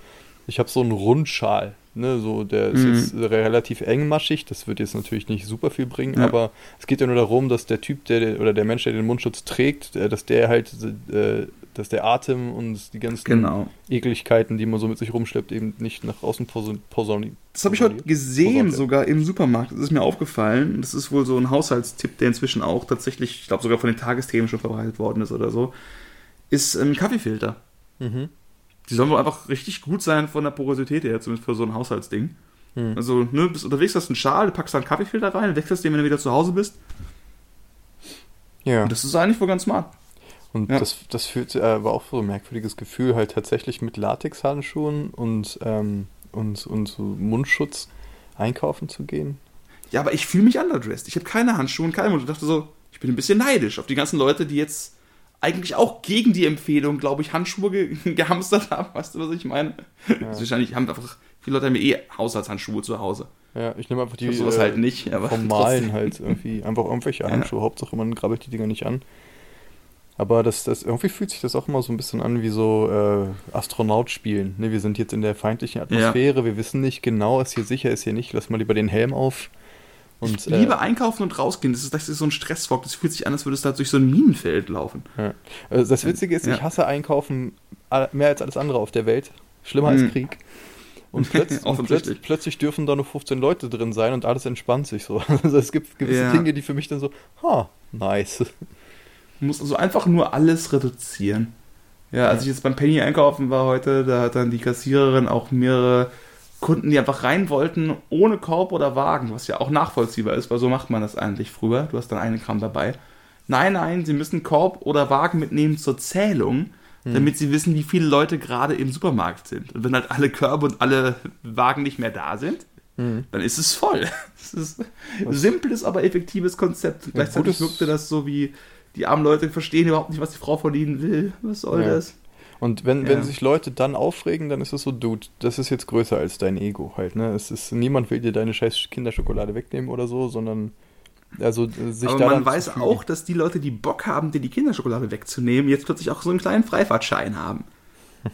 ich habe so einen Rundschal, ne, so der ist mhm. jetzt relativ engmaschig, das wird jetzt natürlich nicht super viel bringen, ja. aber es geht ja nur darum, dass der Typ, der oder der Mensch, der den Mundschutz trägt, äh, dass der halt, äh, dass der Atem und die ganzen genau. Ekligkeiten, die man so mit sich rumschleppt, eben nicht nach außen posauniert. Das habe ich heute gesehen, sogar im Supermarkt. Das ist mir aufgefallen. Das ist wohl so ein Haushaltstipp, der inzwischen auch tatsächlich, ich glaube sogar von den Tagesthemen schon verbreitet worden ist oder so. Ist ein Kaffeefilter. Mhm Die sollen wohl einfach richtig gut sein von der Porosität her, zumindest für so ein Haushaltsding. Hm. Also, ne, bist unterwegs, hast einen Schal, packst da einen Kaffeefilter rein, wechselst den, wenn du wieder zu Hause bist. Ja. Und das ist eigentlich wohl ganz smart. Und ja. das, das fühlt, äh, war auch so ein merkwürdiges Gefühl, halt tatsächlich mit Latexhandschuhen und, ähm, und, und so Mundschutz einkaufen zu gehen. Ja, aber ich fühle mich underdressed. Ich habe keine Handschuhe und keine Mundschutz. Ich dachte so, ich bin ein bisschen neidisch auf die ganzen Leute, die jetzt eigentlich auch gegen die Empfehlung, glaube ich, Handschuhe ge gehamstert haben. Weißt du, was ich meine? Ja. Also wahrscheinlich haben einfach, viele Leute haben eh Haushaltshandschuhe zu Hause. Ja, ich nehme einfach die sowas äh, halt nicht, aber formalen halt irgendwie. Einfach irgendwelche Handschuhe. Ja. Hauptsache man grabbelt die Dinger nicht an. Aber das, das, irgendwie fühlt sich das auch immer so ein bisschen an wie so äh, Astronaut spielen. Ne, wir sind jetzt in der feindlichen Atmosphäre, ja. wir wissen nicht genau, ist hier sicher, ist hier nicht, lass mal lieber den Helm auf. Und, ich liebe äh, einkaufen und rausgehen. Das ist, das ist so ein Stressfog. Das fühlt sich an, als würdest du da durch so ein Minenfeld laufen. Ja. Also das Witzige ist, ja. ich hasse Einkaufen mehr als alles andere auf der Welt. Schlimmer hm. als Krieg. Und, plötz und plötzlich, plötzlich, dürfen da nur 15 Leute drin sein und alles entspannt sich so. Also es gibt gewisse ja. Dinge, die für mich dann so, ha, nice. Du musst also einfach nur alles reduzieren. Ja, als ich jetzt beim Penny einkaufen war heute, da hat dann die Kassiererin auch mehrere Kunden, die einfach rein wollten, ohne Korb oder Wagen, was ja auch nachvollziehbar ist, weil so macht man das eigentlich früher. Du hast dann einen Kram dabei. Nein, nein, sie müssen Korb oder Wagen mitnehmen zur Zählung, hm. damit sie wissen, wie viele Leute gerade im Supermarkt sind. Und wenn halt alle Körbe und alle Wagen nicht mehr da sind, hm. dann ist es voll. Das ist ein simples, aber effektives Konzept. Gleichzeitig wirkte das so wie, die armen Leute verstehen überhaupt nicht, was die Frau von ihnen will. Was soll ja. das? Und wenn, ja. wenn sich Leute dann aufregen, dann ist es so, Dude, das ist jetzt größer als dein Ego halt, ne? Es ist, niemand will dir deine scheiß Kinderschokolade wegnehmen oder so, sondern also äh, sich Aber man weiß auch, dass die Leute, die Bock haben, dir die Kinderschokolade wegzunehmen, jetzt plötzlich auch so einen kleinen Freifahrtschein haben.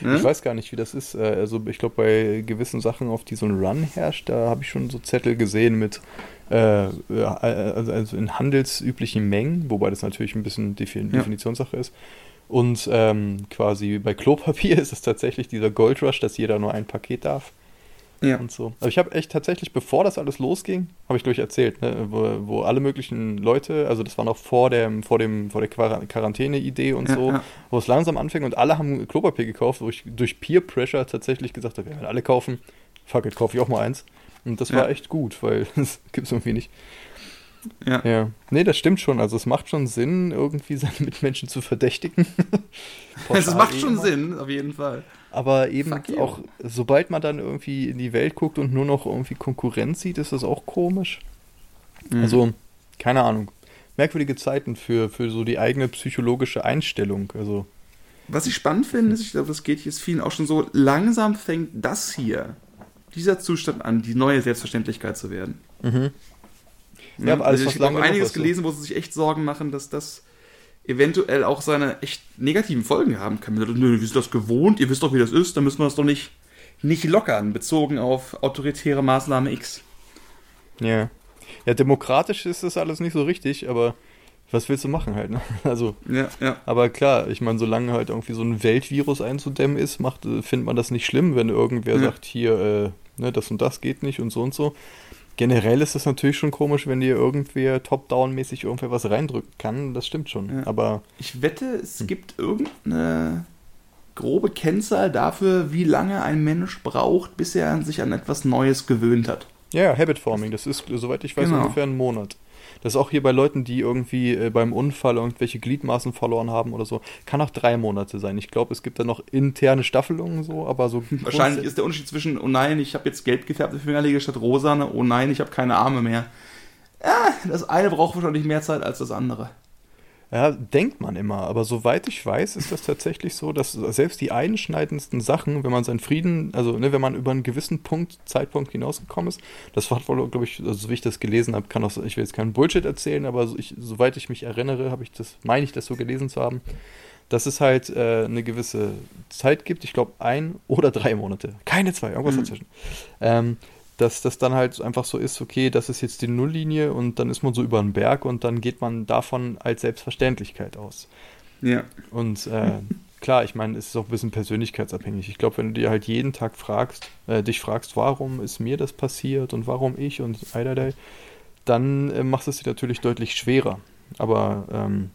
Ne? Ich weiß gar nicht, wie das ist. Äh, also ich glaube, bei gewissen Sachen, auf die so ein Run herrscht, da habe ich schon so Zettel gesehen mit äh, äh also in handelsüblichen Mengen, wobei das natürlich ein bisschen Definitionssache ja. ist. Und ähm, quasi bei Klopapier ist es tatsächlich dieser Goldrush, dass jeder nur ein Paket darf. Ja. Und so. Aber ich habe echt tatsächlich, bevor das alles losging, habe ich glaube ich erzählt, ne, wo, wo, alle möglichen Leute, also das war noch vor dem, vor dem, vor der Quarantäne-Idee und ja, so, ja. wo es langsam anfing und alle haben Klopapier gekauft, wo ich durch Peer Pressure tatsächlich gesagt habe, wenn alle kaufen, fuck it, kaufe ich auch mal eins. Und das war echt gut, weil das gibt es irgendwie nicht. Ja. ja. Nee, das stimmt schon. Also es macht schon Sinn, irgendwie seine Mitmenschen zu verdächtigen. es macht schon Sinn, auf jeden Fall. Aber eben auch, sobald man dann irgendwie in die Welt guckt und nur noch irgendwie Konkurrenz sieht, ist das auch komisch. Mhm. Also, keine Ahnung. Merkwürdige Zeiten für, für so die eigene psychologische Einstellung. Also. Was ich spannend finde, ist, ich glaube, das geht jetzt vielen auch schon so, langsam fängt das hier, dieser Zustand an, die neue Selbstverständlichkeit zu werden. Mhm. Ja, aber alles, also ich habe einiges gelesen, wo sie sich echt Sorgen machen, dass das eventuell auch seine echt negativen Folgen haben kann. Nö, wir sind das gewohnt, ihr wisst doch, wie das ist, dann müssen wir das doch nicht, nicht lockern, bezogen auf autoritäre Maßnahme X. Ja. Ja, demokratisch ist das alles nicht so richtig, aber was willst du machen halt, ne? Also, ja, ja. aber klar, ich meine, solange halt irgendwie so ein Weltvirus einzudämmen ist, macht, äh, findet man das nicht schlimm, wenn irgendwer ja. sagt, hier, äh, ne, das und das geht nicht und so und so generell ist es natürlich schon komisch, wenn dir irgendwer top-down-mäßig irgendwer was reindrücken kann. Das stimmt schon. Ja. Aber. Ich wette, es hm. gibt irgendeine grobe Kennzahl dafür, wie lange ein Mensch braucht, bis er sich an etwas Neues gewöhnt hat. Ja, Habit Forming, das ist, soweit ich weiß, genau. ungefähr ein Monat. Das ist auch hier bei Leuten, die irgendwie äh, beim Unfall irgendwelche Gliedmaßen verloren haben oder so. Kann auch drei Monate sein. Ich glaube, es gibt da noch interne Staffelungen so, aber so. Wahrscheinlich ist der Unterschied zwischen, oh nein, ich habe jetzt gelb gefärbte Fingerlege statt rosane, oh nein, ich habe keine Arme mehr. Ja, das eine braucht wahrscheinlich mehr Zeit als das andere. Ja, denkt man immer, aber soweit ich weiß, ist das tatsächlich so, dass selbst die einschneidendsten Sachen, wenn man seinen Frieden, also ne, wenn man über einen gewissen Punkt, Zeitpunkt hinausgekommen ist, das war wohl, glaube ich, also so wie ich das gelesen habe, kann auch, ich will jetzt keinen Bullshit erzählen, aber so ich, soweit ich mich erinnere, habe ich das, meine ich das so gelesen zu haben, dass es halt äh, eine gewisse Zeit gibt, ich glaube ein oder drei Monate, keine zwei, irgendwas mhm. dazwischen. Ähm, dass das dann halt einfach so ist, okay, das ist jetzt die Nulllinie und dann ist man so über den Berg und dann geht man davon als Selbstverständlichkeit aus. Ja. Und äh, klar, ich meine, es ist auch ein bisschen persönlichkeitsabhängig. Ich glaube, wenn du dir halt jeden Tag fragst, äh, dich fragst, warum ist mir das passiert und warum ich und eiderlei, dann äh, machst es dir natürlich deutlich schwerer. Aber ähm,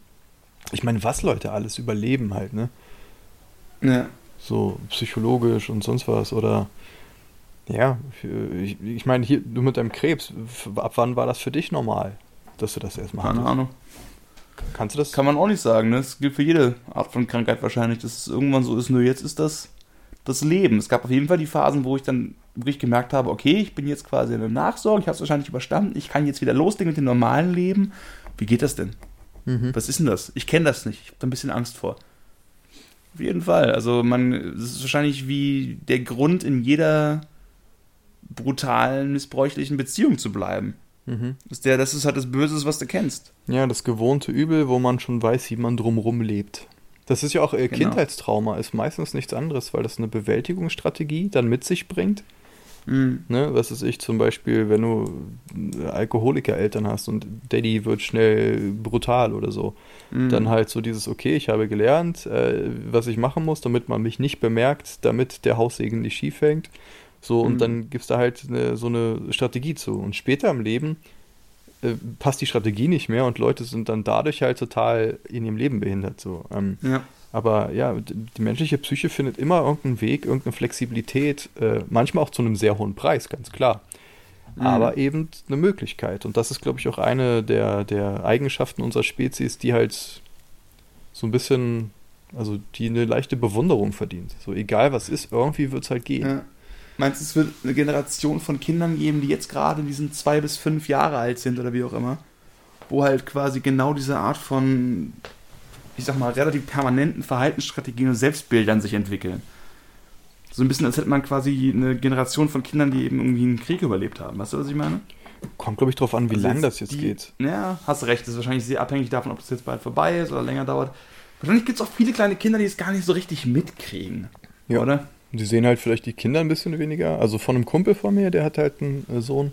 ich meine, was Leute alles überleben halt, ne? Ja. So psychologisch und sonst was. Oder ja, ich, ich meine, hier, du mit deinem Krebs, ab wann war das für dich normal, dass du das erstmal Keine hattest? Ahnung. Kannst du das? Kann man auch nicht sagen, ne? Das gilt für jede Art von Krankheit wahrscheinlich, dass es irgendwann so ist, nur jetzt ist das das Leben. Es gab auf jeden Fall die Phasen, wo ich dann wirklich gemerkt habe, okay, ich bin jetzt quasi in der Nachsorge, ich habe es wahrscheinlich überstanden, ich kann jetzt wieder loslegen mit dem normalen Leben. Wie geht das denn? Mhm. Was ist denn das? Ich kenne das nicht. Ich habe da ein bisschen Angst vor. Auf jeden Fall. Also man, es ist wahrscheinlich wie der Grund in jeder brutalen, missbräuchlichen Beziehung zu bleiben. Mhm. Ist der, das ist halt das Böse, was du kennst. Ja, das gewohnte Übel, wo man schon weiß, wie man drumrum lebt. Das ist ja auch äh, Genau. Kindheitstrauma, ist meistens nichts anderes, weil das eine Bewältigungsstrategie dann mit sich bringt. Mhm. Ne, was ist ich zum Beispiel, wenn du äh, Alkoholiker-Eltern hast und Daddy wird schnell brutal oder so, Mhm. dann halt so dieses, okay, ich habe gelernt, äh, was ich machen muss, damit man mich nicht bemerkt, damit der Haussegen nicht schief hängt. So, und Mhm. dann gibt es da halt eine, so eine Strategie zu. Und später im Leben äh, passt die Strategie nicht mehr und Leute sind dann dadurch halt total in ihrem Leben behindert. So. Ähm, Ja. aber ja, die menschliche Psyche findet immer irgendeinen Weg, irgendeine Flexibilität, äh, manchmal auch zu einem sehr hohen Preis, ganz klar. Mhm. Aber eben eine Möglichkeit. Und das ist, glaube ich, auch eine der, der Eigenschaften unserer Spezies, die halt so ein bisschen, also die eine leichte Bewunderung verdient. So egal was ist, irgendwie wird es halt gehen. Ja. Meinst du, es wird eine Generation von Kindern geben, die jetzt gerade in diesen zwei bis fünf Jahre alt sind oder wie auch immer, wo halt quasi genau diese Art von, ich sag mal, relativ permanenten Verhaltensstrategien und Selbstbildern sich entwickeln? So ein bisschen, als hätte man quasi eine Generation von Kindern, die eben irgendwie einen Krieg überlebt haben. Weißt du, was ich meine? Kommt, glaube ich, drauf an, wie Also lang das jetzt die- geht. Ja, hast recht. Das ist wahrscheinlich sehr abhängig davon, ob das jetzt bald vorbei ist oder länger dauert. Wahrscheinlich gibt es auch viele kleine Kinder, die es gar nicht so richtig mitkriegen. Ja. Oder? Die sehen halt vielleicht die Kinder ein bisschen weniger. Also von einem Kumpel von mir, der hat halt einen äh, Sohn.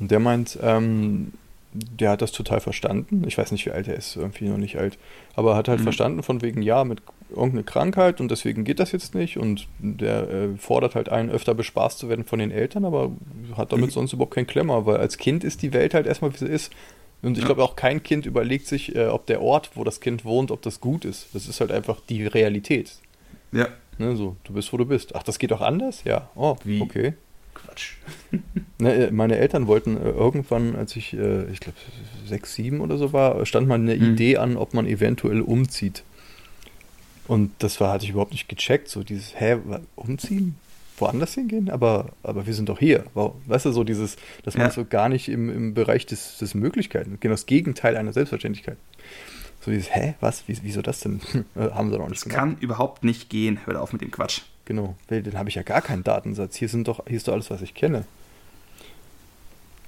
Und der meint, ähm, der hat das total verstanden. Ich weiß nicht, wie alt er ist, irgendwie noch nicht alt. Aber hat halt Mhm. verstanden von wegen, ja, mit irgendeiner Krankheit und deswegen geht das jetzt nicht. Und der äh, fordert halt einen, öfter bespaßt zu werden von den Eltern, aber hat damit Mhm. sonst überhaupt keinen Klemmer, weil als Kind ist die Welt halt erstmal, wie sie ist. Und ich Ja. glaube auch kein Kind überlegt sich, äh, ob der Ort, wo das Kind wohnt, ob das gut ist. Das ist halt einfach die Realität. Ja. Ne, so, du bist, wo du bist. Ach, das geht auch anders? Ja. Oh, Wie? okay. Quatsch. Ne, äh, meine Eltern wollten äh, irgendwann, als ich, äh, ich glaube, sechs, sieben oder so war, stand mal eine Mhm. Idee an, ob man eventuell umzieht. Und das war, hatte ich überhaupt nicht gecheckt. So dieses, hä, umziehen? Woanders hingehen? Aber, aber wir sind doch hier. Wow. Weißt du, so dieses, dass man Ja. so gar nicht im, im Bereich des, des Möglichkeiten, genau das Gegenteil einer Selbstverständlichkeit. So dieses, hä, was, Wie, wieso das denn? Haben sie noch nicht Das kann überhaupt nicht gehen. Hör auf mit dem Quatsch. Genau, weil dann habe ich ja gar keinen Datensatz. Hier sind doch, hier ist doch alles, was ich kenne.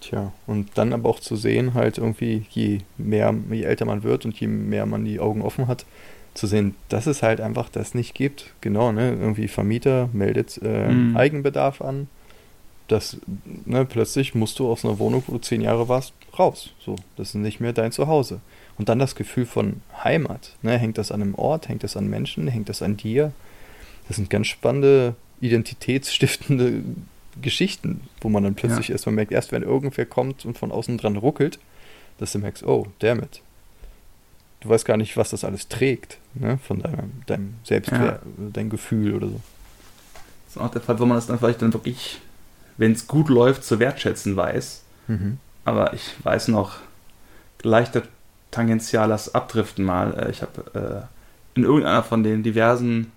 Tja, und dann aber auch zu sehen, halt irgendwie, je mehr, je älter man wird und je mehr man die Augen offen hat, zu sehen, dass es halt einfach das nicht gibt. Genau, ne? Irgendwie Vermieter meldet äh, Mhm. Eigenbedarf an. Das, ne, plötzlich musst du aus einer Wohnung, wo du zehn Jahre warst, raus. So, das ist nicht mehr dein Zuhause. Und dann das Gefühl von Heimat. Ne? Hängt das an einem Ort, hängt das an Menschen, hängt das an dir? Das sind ganz spannende, identitätsstiftende Geschichten, wo man dann plötzlich Ja. erstmal merkt, erst wenn irgendwer kommt und von außen dran ruckelt, dass du merkst, oh, damit. Du weißt gar nicht, was das alles trägt, ne? von deinem, deinem Selbstwert, dein Gefühl oder so. Das ist auch der Fall, wo man das dann vielleicht dann wirklich, wenn es gut läuft, zu wertschätzen weiß. Mhm. Aber ich weiß noch, leichter tangentiales Abdriften mal. Äh, Ich habe äh, in irgendeiner von den diversen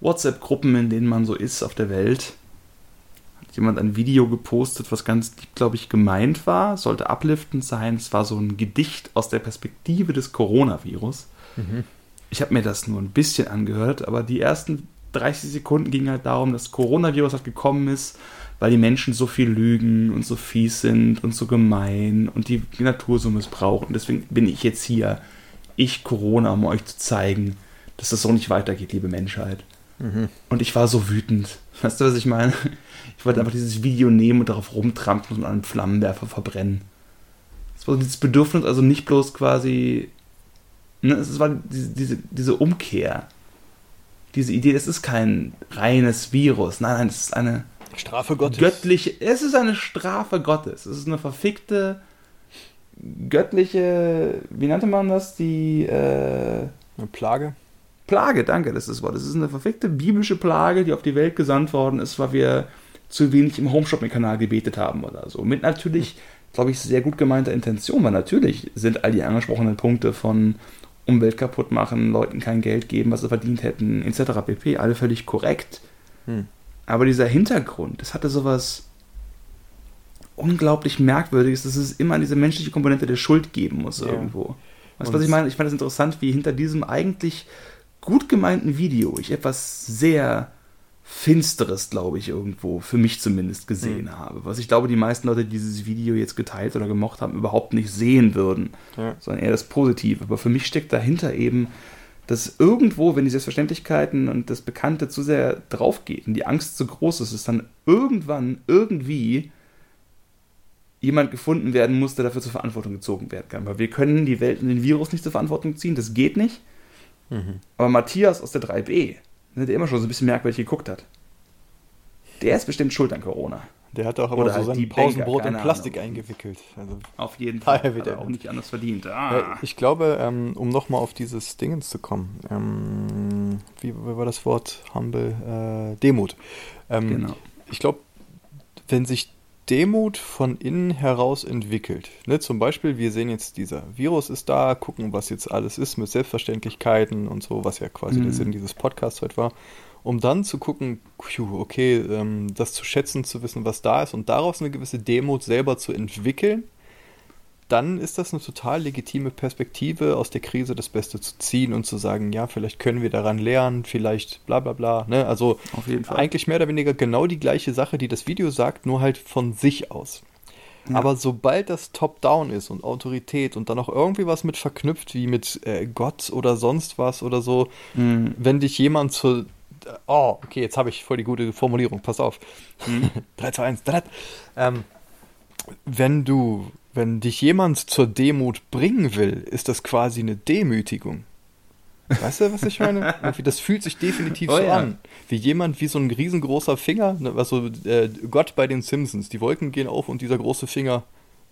WhatsApp-Gruppen, in denen man so ist auf der Welt, hat jemand ein Video gepostet, was ganz lieb, glaube ich, gemeint war. Sollte upliftend sein. Es war so ein Gedicht aus der Perspektive des Coronavirus. Mhm. Ich habe mir das nur ein bisschen angehört, aber die ersten 30 Sekunden ging halt darum, dass Coronavirus halt gekommen ist, weil die Menschen so viel lügen und so fies sind und so gemein und die Natur so missbrauchen. Deswegen bin ich jetzt hier, ich Corona, um euch zu zeigen, dass das so nicht weitergeht, liebe Menschheit. Mhm. Und ich war so wütend. Weißt du, was ich meine? Ich wollte einfach dieses Video nehmen und darauf rumtrampeln und an einem Flammenwerfer verbrennen. Es war dieses Bedürfnis, also nicht bloß quasi. Ne, es war diese, diese, diese Umkehr. Diese Idee, das ist kein reines Virus. Nein, nein, es ist eine Strafe Gottes. göttliche. Es ist eine Strafe Gottes. Es ist eine verfickte göttliche. Wie nannte man das? Die. Äh, Eine Plage. Plage, danke, das ist das Wort. Das ist eine verfickte biblische Plage, die auf die Welt gesandt worden ist, weil wir zu wenig im Homeshopping-Kanal gebetet haben oder so. Mit natürlich, glaube ich, sehr gut gemeinter Intention, weil natürlich sind all die angesprochenen Punkte von Umwelt kaputt machen, Leuten kein Geld geben, was sie verdient hätten, etc. pp. alle völlig korrekt. Hm. Aber dieser Hintergrund, das hatte sowas unglaublich Merkwürdiges, dass es immer diese menschliche Komponente der Schuld geben muss ja. irgendwo. Weißt du, was ich meine? Ich fand es interessant, wie hinter diesem eigentlich gut gemeinten Video ich etwas sehr Finsteres, glaube ich, irgendwo, für mich zumindest gesehen mhm. habe. Was ich glaube, die meisten Leute, die dieses Video jetzt geteilt oder gemocht haben, überhaupt nicht sehen würden, ja. sondern eher das Positive. Aber für mich steckt dahinter eben, dass irgendwo, wenn die Selbstverständlichkeiten und das Bekannte zu sehr draufgeht und die Angst zu groß ist, ist dann irgendwann, irgendwie jemand gefunden werden muss, der dafür zur Verantwortung gezogen werden kann. Weil wir können die Welt und den Virus nicht zur Verantwortung ziehen, das geht nicht. Mhm. Aber Matthias aus der 3b, ne, der immer schon so ein bisschen merkwürdig geguckt hat, der ist bestimmt schuld an Corona. Der hat auch immer Oder so halt sein Pausenbrot in Plastik Ahnung. eingewickelt. Also Auf jeden Fall. Hat er auch nicht anders verdient. Ah. Ja, ich glaube, ähm, um nochmal auf dieses Dingens zu kommen, ähm, wie, wie, war das Wort? Humble, äh, Demut. Ähm, genau. Ich glaube, wenn sich Demut von innen heraus entwickelt. Ne, zum Beispiel, wir sehen jetzt, dieser Virus ist da, gucken, was jetzt alles ist mit Selbstverständlichkeiten und so, was ja quasi mhm. der Sinn dieses Podcasts heute war, um dann zu gucken, okay, ähm, das zu schätzen, zu wissen, was da ist und daraus eine gewisse Demut selber zu entwickeln dann ist das eine total legitime Perspektive, aus der Krise das Beste zu ziehen und zu sagen, ja, vielleicht können wir daran lernen, vielleicht bla bla bla. Ne? Also eigentlich mehr oder weniger genau die gleiche Sache, die das Video sagt, nur halt von sich aus. Ja. Aber sobald das Top-Down ist und Autorität und dann auch irgendwie was mit verknüpft, wie mit äh, Gott oder sonst was oder so, mhm. wenn dich jemand zu. Oh, okay, jetzt habe ich voll die gute Formulierung, pass auf. Mhm. 3, 2, 1, 3. Ähm, wenn du wenn dich jemand zur Demut bringen will, ist das quasi eine Demütigung. Weißt du, was ich meine? das fühlt sich definitiv oh, so ja. an. Wie jemand, wie so ein riesengroßer Finger, ne, was so äh, Gott bei den Simpsons. Die Wolken gehen auf und dieser große Finger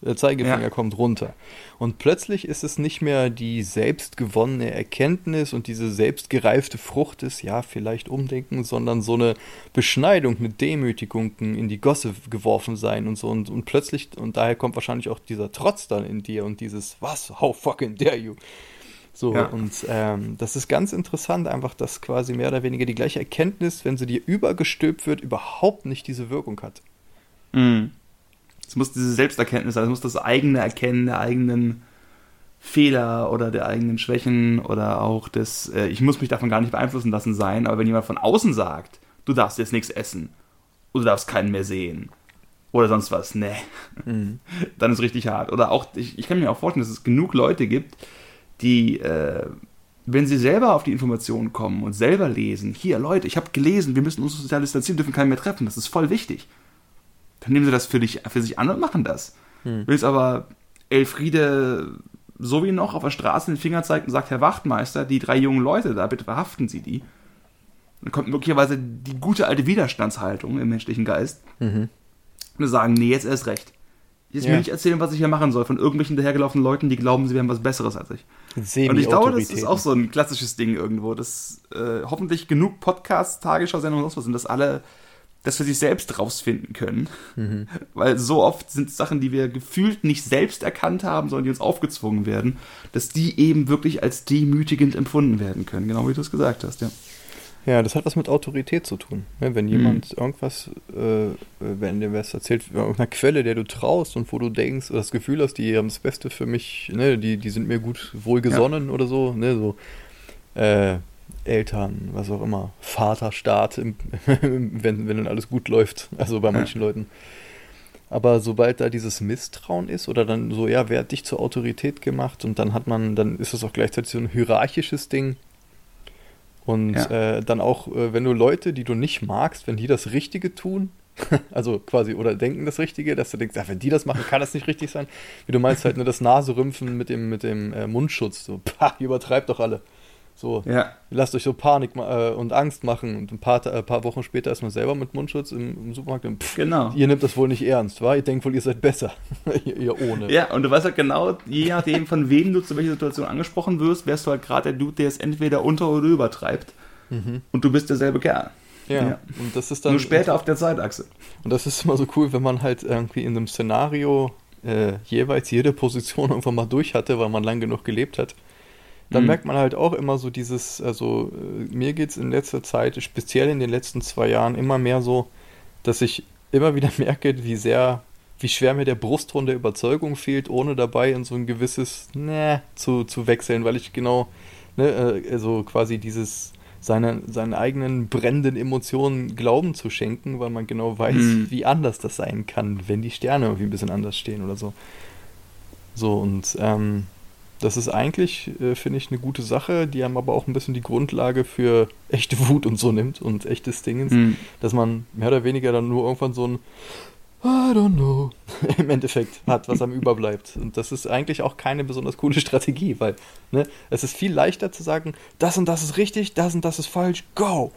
der Zeigefinger ja. kommt runter. Und plötzlich ist es nicht mehr die selbstgewonnene Erkenntnis und diese selbstgereifte Frucht ist, ja, vielleicht umdenken, sondern so eine Beschneidung, eine Demütigung in die Gosse geworfen sein und so. Und, und plötzlich, und daher kommt wahrscheinlich auch dieser Trotz dann in dir und dieses, was, how fucking dare you? So, ja. und ähm, das ist ganz interessant, einfach, dass quasi mehr oder weniger die gleiche Erkenntnis, wenn sie dir übergestülpt wird, überhaupt nicht diese Wirkung hat. Mhm. Es muss diese Selbsterkenntnis sein, es muss das eigene Erkennen der eigenen Fehler oder der eigenen Schwächen oder auch das, äh, ich muss mich davon gar nicht beeinflussen lassen sein, aber wenn jemand von außen sagt, du darfst jetzt nichts essen oder du darfst keinen mehr sehen oder sonst was, ne, mhm. dann ist richtig hart. Oder auch, ich, ich kann mir auch vorstellen, dass es genug Leute gibt, die, äh, wenn sie selber auf die Informationen kommen und selber lesen, hier Leute, ich habe gelesen, wir müssen uns sozial distanzieren, dürfen keinen mehr treffen, das ist voll wichtig dann nehmen sie das für, dich, für sich an und machen das. Hm. Willst aber Elfriede so wie noch auf der Straße den Finger zeigt und sagt, Herr Wachtmeister, die drei jungen Leute da, bitte verhaften Sie die. Dann kommt möglicherweise die gute alte Widerstandshaltung im menschlichen Geist. Mhm. Und wir sagen, nee, jetzt erst recht. Jetzt ja. mir nicht erzählen, was ich hier machen soll, von irgendwelchen dahergelaufenen Leuten, die glauben, sie wären was Besseres als ich. Und ich glaube, das ist auch so ein klassisches Ding irgendwo, dass äh, hoffentlich genug Podcasts, Tagesschau-Sendungen und sonst was sind, dass alle das für sich selbst rausfinden können. Mhm. Weil so oft sind Sachen, die wir gefühlt nicht selbst erkannt haben, sondern die uns aufgezwungen werden, dass die eben wirklich als demütigend empfunden werden können. Genau wie du es gesagt hast, ja. Ja, das hat was mit Autorität zu tun. Wenn jemand mhm. irgendwas, äh, wenn dir was erzählt, irgendeiner Quelle, der du traust und wo du denkst, oder das Gefühl hast, die haben das Beste für mich, ne, die, die sind mir gut wohlgesonnen ja. oder so, ne, so, äh, Eltern, was auch immer, Vaterstaat, im, wenn, wenn dann alles gut läuft, also bei manchen ja. Leuten. Aber sobald da dieses Misstrauen ist oder dann so, ja, wer hat dich zur Autorität gemacht und dann hat man, dann ist das auch gleichzeitig so ein hierarchisches Ding. Und ja. äh, dann auch, äh, wenn du Leute, die du nicht magst, wenn die das Richtige tun, also quasi, oder denken das Richtige, dass du denkst, ja, wenn die das machen, kann das nicht richtig sein. Wie du meinst halt nur das Naserümpfen mit dem, mit dem äh, Mundschutz, so, pah, übertreibt doch alle. So, Ja. lasst euch so Panik äh, und Angst machen. Und ein paar, äh, paar Wochen später ist man selber mit Mundschutz im, im Supermarkt und pff, Genau. ihr nehmt das wohl nicht ernst, wa? Ihr denkt wohl, ihr seid besser. ihr, ihr ohne. Ja, und du weißt halt genau, je nachdem, von wem du zu welcher Situation angesprochen wirst, wärst du halt gerade der Dude, der es entweder unter- oder übertreibt. Mhm. Und du bist derselbe Kerl. Ja. Ja. Und das ist dann Nur später auf der Zeitachse. Und das ist immer so cool, wenn man halt irgendwie in einem Szenario äh, jeweils jede Position irgendwann mal durch hatte, weil man lang genug gelebt hat. Dann Mhm. merkt man halt auch immer so dieses, also äh, mir geht es in letzter Zeit, speziell in den letzten zwei Jahren, immer mehr so, dass ich immer wieder merke, wie sehr, wie schwer mir der Brustton der Überzeugung fehlt, ohne dabei in so ein gewisses Ne zu, zu wechseln, weil ich genau, ne, äh, also quasi dieses seine, seinen eigenen brennenden Emotionen Glauben zu schenken, weil man genau weiß, Mhm. wie anders das sein kann, wenn die Sterne irgendwie ein bisschen anders stehen oder so. So, und ähm, das ist eigentlich, äh, finde ich, eine gute Sache, die einem aber auch ein bisschen die Grundlage für echte Wut und so nimmt und echtes Dingens, Mhm. dass man mehr oder weniger dann nur irgendwann so ein I don't know im Endeffekt hat, was am überbleibt. Und das ist eigentlich auch keine besonders coole Strategie, weil ne, es ist viel leichter zu sagen, das und das ist richtig, das und das ist falsch, go!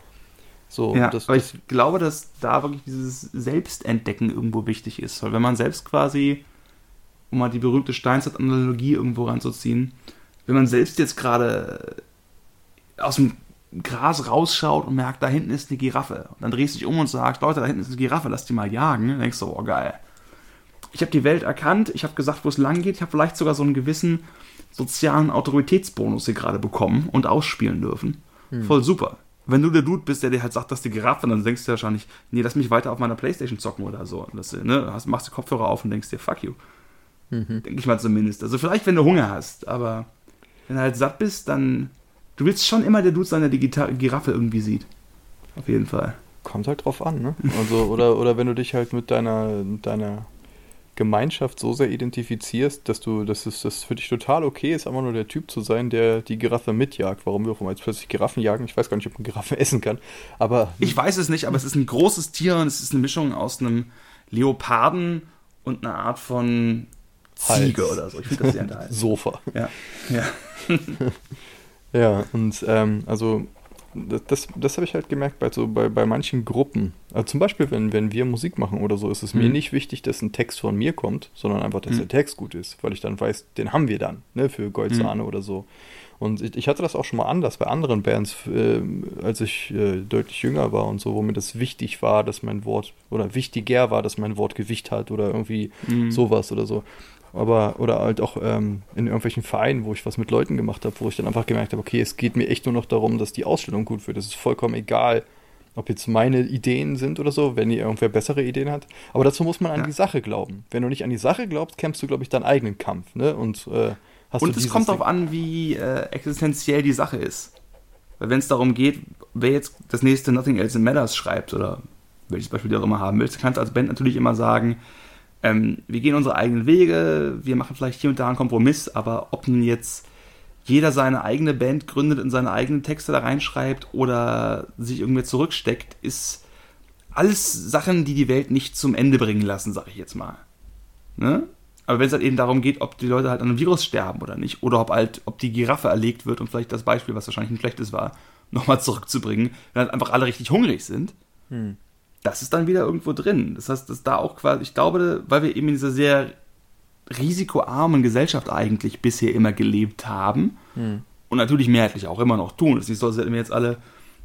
So, Ja, das, aber das, ich glaube, dass da wirklich dieses Selbstentdecken irgendwo wichtig ist. Weil wenn man selbst quasi, um mal die berühmte Steinzeit-Analogie irgendwo ranzuziehen, wenn man selbst jetzt gerade aus dem Gras rausschaut und merkt, da hinten ist eine Giraffe. Und dann drehst du dich um und sagst, Leute, da hinten ist eine Giraffe, lass die mal jagen. Dann denkst du, oh geil. Ich habe die Welt erkannt, ich habe gesagt, wo es lang geht, ich habe vielleicht sogar so einen gewissen sozialen Autoritätsbonus hier gerade bekommen und ausspielen dürfen. Voll super. Wenn du der Dude bist, der dir halt sagt, dass die Giraffe, dann denkst du wahrscheinlich, nee, lass mich weiter auf meiner Playstation zocken oder so. Das, ne, hast, machst du Kopfhörer auf und denkst dir, fuck you. Mhm. Denke ich mal zumindest. Also vielleicht, wenn du Hunger hast, aber wenn du halt satt bist, dann. Du willst schon immer der Dude sein, der die Gita Giraffe irgendwie sieht. Auf jeden Fall. kommt halt drauf an, ne? Also, oder, oder wenn du dich halt mit deiner, deiner Gemeinschaft so sehr identifizierst, dass du, dass es das für dich total okay ist, einfach nur der Typ zu sein, der die Giraffe mitjagt. Warum wir auch immer jetzt plötzlich Giraffen jagen, ich weiß gar nicht, ob man Giraffen essen kann. Aber Ich weiß es nicht, aber es ist ein großes Tier und es ist eine Mischung aus einem Leoparden und einer Art von Ziege Hals. oder so. Ich finde das sehr unterhaltsam. Sofa. Ja. ja. Ja, und ähm, also das, das, das habe ich halt gemerkt bei so bei, bei manchen Gruppen. Also zum Beispiel, wenn, wenn wir Musik machen oder so, ist es mir Mhm. nicht wichtig, dass ein Text von mir kommt, sondern einfach, dass Mhm. der Text gut ist, weil ich dann weiß, den haben wir dann, ne, für Goldsahne oder so. Und ich, ich hatte das auch schon mal anders bei anderen Bands, äh, als ich äh, deutlich jünger war und so, wo mir das wichtig war, dass mein Wort, oder wichtiger war, dass mein Wort Gewicht hat oder irgendwie Mhm. sowas oder so. Aber, oder halt auch ähm, in irgendwelchen Vereinen, wo ich was mit Leuten gemacht habe, wo ich dann einfach gemerkt habe, okay, es geht mir echt nur noch darum, dass die Ausstellung gut wird. Es ist vollkommen egal, ob jetzt meine Ideen sind oder so, wenn ihr irgendwer bessere Ideen hat. Aber dazu muss man an Ja. die Sache glauben. Wenn du nicht an die Sache glaubst, kämpfst du, glaube ich, deinen eigenen Kampf, ne? Und äh, hast Und du es kommt darauf an, wie äh, existenziell die Sache ist. Weil wenn es darum geht, wer jetzt das nächste Nothing Else Matters schreibt oder welches Beispiel du auch immer haben willst, kannst du als Band natürlich immer sagen, ähm, wir gehen unsere eigenen Wege, wir machen vielleicht hier und da einen Kompromiss, aber ob nun jetzt jeder seine eigene Band gründet und seine eigenen Texte da reinschreibt oder sich irgendwie zurücksteckt, ist alles Sachen, die die Welt nicht zum Ende bringen lassen, sag ich jetzt mal. Ne? Aber wenn es halt eben darum geht, ob die Leute halt an einem Virus sterben oder nicht, oder ob halt, ob die Giraffe erlegt wird, um vielleicht das Beispiel, was wahrscheinlich ein schlechtes war, nochmal zurückzubringen, wenn halt einfach alle richtig hungrig sind, Hm. Das ist dann wieder irgendwo drin. Das heißt, dass da auch quasi, ich glaube, weil wir eben in dieser sehr risikoarmen Gesellschaft eigentlich bisher immer gelebt haben Hm. und natürlich mehrheitlich auch immer noch tun. Es ist nicht so, als hätten wir jetzt alle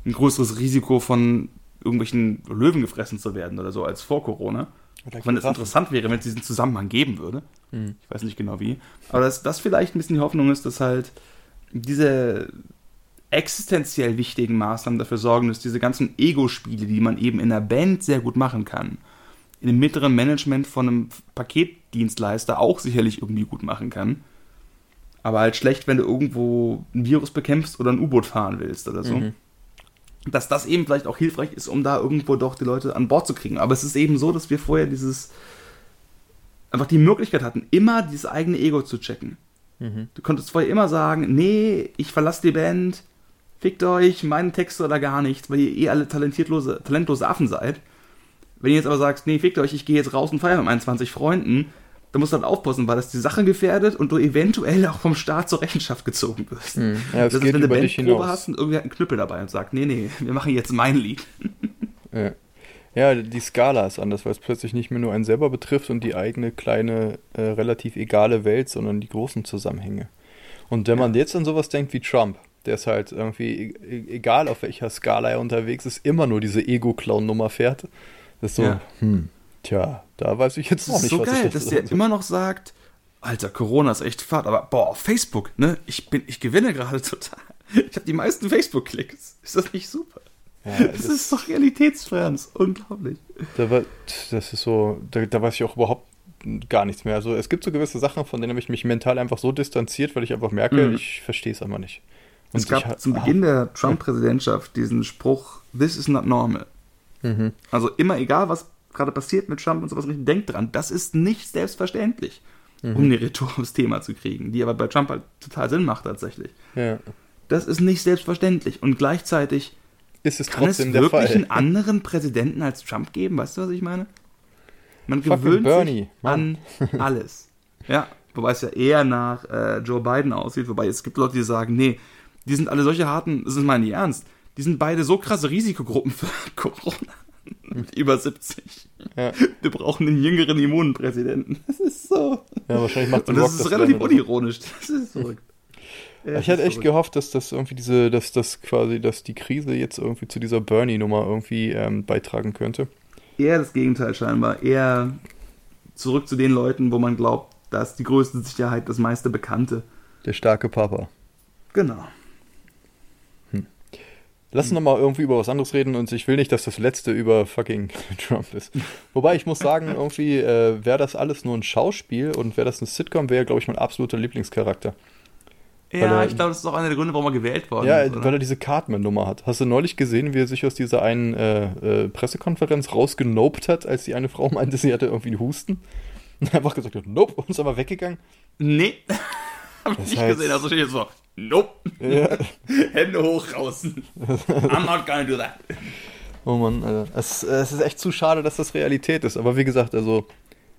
ein größeres Risiko von irgendwelchen Löwen gefressen zu werden oder so als vor Corona. Auch wenn es interessant wäre, wenn es diesen Zusammenhang geben würde. Hm. Ich weiß nicht genau wie. Aber dass das vielleicht ein bisschen die Hoffnung ist, dass halt diese existenziell wichtigen Maßnahmen dafür sorgen, dass diese ganzen Ego-Spiele, die man eben in einer Band sehr gut machen kann, in dem mittleren Management von einem Paketdienstleister auch sicherlich irgendwie gut machen kann. Aber halt schlecht, wenn du irgendwo ein Virus bekämpfst oder ein U-Boot fahren willst oder so. Mhm. Dass das eben vielleicht auch hilfreich ist, um da irgendwo doch die Leute an Bord zu kriegen. Aber es ist eben so, dass wir vorher dieses einfach die Möglichkeit hatten, immer dieses eigene Ego zu checken. Mhm. Du konntest vorher immer sagen, nee, ich verlasse die Band, fickt euch, meine Texte oder gar nichts, weil ihr eh alle talentlose, talentlose Affen seid. Wenn ihr jetzt aber sagst, nee, fickt euch, ich gehe jetzt raus und feiere mit meinen 20 Freunden, da musst du dann aufpassen, weil das die Sache gefährdet und du eventuell auch vom Staat zur Rechenschaft gezogen wirst. Hm. Ja, es das geht ist, wenn du dich Bandprobe hast und irgendwer hat einen Knüppel dabei und sagt, nee, nee, wir machen jetzt mein Lied. Ja. ja, die Skala ist anders, weil es plötzlich nicht mehr nur einen selber betrifft und die eigene kleine, äh, relativ egale Welt, sondern die großen Zusammenhänge. Und wenn man jetzt an sowas denkt wie Trump, der ist halt irgendwie, e- egal auf welcher Skala er unterwegs ist, immer nur diese Ego-Clown-Nummer fährt. Das ist so, Ja. hm, tja, da weiß ich jetzt Das auch ist nicht, so was geil, ich dass dazu der sagen immer noch sagt, Alter, Corona ist echt fad, aber boah, auf Facebook, ne, ich bin, ich gewinne gerade total. Ich habe die meisten Facebook-Klicks. Ist das nicht super? Ja, Das, das- ist doch realitätsfern, das ist unglaublich. Da war, das ist so, da, da weiß ich auch überhaupt gar nichts mehr. Also es gibt so gewisse Sachen, von denen habe ich mich mental einfach so distanziert, weil ich einfach merke, Mhm. ich verstehe es einfach nicht. Es ich gab ha- zum Beginn der Trump-Präsidentschaft diesen Spruch, this is not normal. Mhm. Also immer egal, was gerade passiert mit Trump und sowas, denkt dran, das ist nicht selbstverständlich, Mhm. um eine Rhetorik aufs Thema zu kriegen, die aber bei Trump halt total Sinn macht tatsächlich. Ja. Das ist nicht selbstverständlich und gleichzeitig Ist es Kann es wirklich einen anderen Präsidenten als Trump geben? Weißt du, was ich meine? Man Fucking gewöhnt Bernie, sich an alles. Ja, wobei es ja eher nach äh, Joe Biden aussieht. Wobei es gibt Leute, die sagen, nee, die sind alle solche harten, das ist mal nicht ernst. Die sind beide so krasse Risikogruppen für Corona. Mit über 70. Ja. Wir brauchen einen jüngeren Immunpräsidenten. Das ist so. Ja, wahrscheinlich macht Und das Rock ist dann relativ unironisch. Das ist verrückt. Ja, Ich hätte das echt verrückt. gehofft, dass das irgendwie diese, dass das quasi, dass die Krise jetzt irgendwie zu dieser Bernie-Nummer irgendwie ähm, beitragen könnte. eher das Gegenteil scheinbar. Eher zurück zu den Leuten, wo man glaubt, da ist die größte Sicherheit, das meiste Bekannte. Der starke Papa. Genau. Lass uns nochmal irgendwie über was anderes reden und ich will nicht, dass das letzte über fucking Trump ist. Wobei ich muss sagen, irgendwie äh, wäre das alles nur ein Schauspiel und wäre das eine Sitcom, wäre, glaube ich, mein absoluter Lieblingscharakter. Ja, er- ich glaube, das ist auch einer der Gründe, warum er gewählt worden Ja, ist. oder? weil er diese Cartman-Nummer hat. Hast du neulich gesehen, wie er sich aus dieser einen äh, äh, Pressekonferenz rausgenopt hat, als die eine Frau meinte, sie hatte irgendwie einen Husten? Und einfach gesagt hat, nope, und ist aber weggegangen. Nee. Hab ich nicht heißt- gesehen. Also steht jetzt so, nope. Ja. Hände hoch draußen. I'm not gonna do that. Oh Mann, Alter. Es, es ist echt zu schade, dass das Realität ist. Aber wie gesagt, also.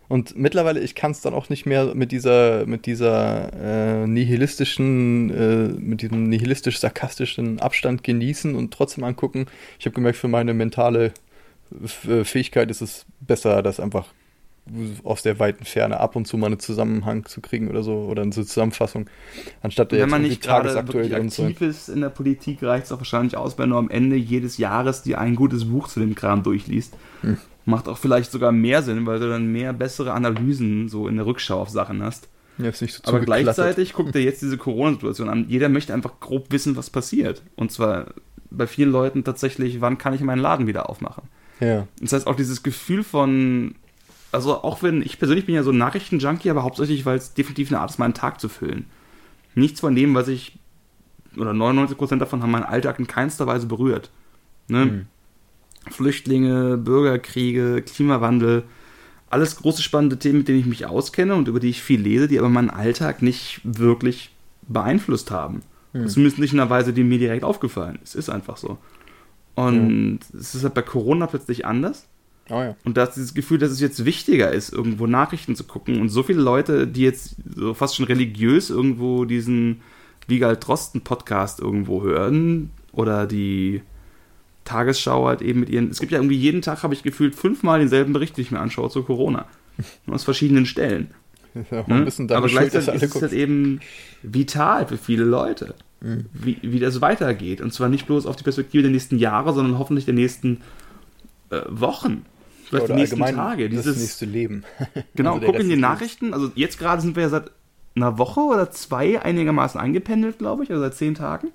Und mittlerweile, ich kann es dann auch nicht mehr mit dieser, mit dieser äh, nihilistischen, äh, mit diesem nihilistisch-sarkastischen Abstand genießen und trotzdem angucken. Ich habe gemerkt, für meine mentale äh, Fähigkeit ist es besser, das einfach aus der weiten Ferne ab und zu mal einen Zusammenhang zu kriegen oder so oder eine Zusammenfassung, anstatt Wenn jetzt man nicht gerade aktiv ist in der Politik, reicht es auch wahrscheinlich aus, wenn du am Ende jedes Jahres dir ein gutes Buch zu dem Kram durchliest. Hm. Macht auch vielleicht sogar mehr Sinn, weil du dann mehr bessere Analysen so in der Rückschau auf Sachen hast. Ja, ist nicht so Aber gleichzeitig guckt er jetzt diese Corona-Situation an. Jeder möchte einfach grob wissen, was passiert. Und zwar bei vielen Leuten tatsächlich, wann kann ich meinen Laden wieder aufmachen? Ja. Das heißt auch dieses Gefühl von, also auch wenn, ich persönlich bin ja so ein Nachrichtenjunkie, aber hauptsächlich, weil es definitiv eine Art ist, meinen Tag zu füllen. Nichts von dem, was ich, oder 99% davon haben meinen Alltag in keinster Weise berührt. Ne? Hm. Flüchtlinge, Bürgerkriege, Klimawandel, alles große spannende Themen, mit denen ich mich auskenne und über die ich viel lese, die aber meinen Alltag nicht wirklich beeinflusst haben. Hm. Zumindest nicht in einer Weise, die mir direkt aufgefallen ist. Es ist einfach so. Und es ist halt bei Corona plötzlich anders. Oh ja. Und da ist dieses Gefühl, dass es jetzt wichtiger ist, irgendwo Nachrichten zu gucken. Und so viele Leute, die jetzt so fast schon religiös irgendwo diesen Wiegald Drosten Podcast irgendwo hören oder die Tagesschau halt eben mit ihren. Es gibt ja irgendwie jeden Tag, habe ich gefühlt, fünfmal denselben Bericht, den ich mir anschaue zu Corona. Aus verschiedenen Stellen. Ja auch Ne? ein bisschen deine Aber gleichzeitig ist es gucken. halt eben vital für viele Leute, Mhm. wie, wie das weitergeht. Und zwar nicht bloß auf die Perspektive der nächsten Jahre, sondern hoffentlich der nächsten äh, Wochen. Vielleicht Oder die nächsten Tage. das Dieses, nächste Leben. genau, Also guck in die Nachrichten. Also jetzt gerade sind wir ja seit einer Woche oder zwei einigermaßen eingependelt, glaube ich, also seit zehn Tagen.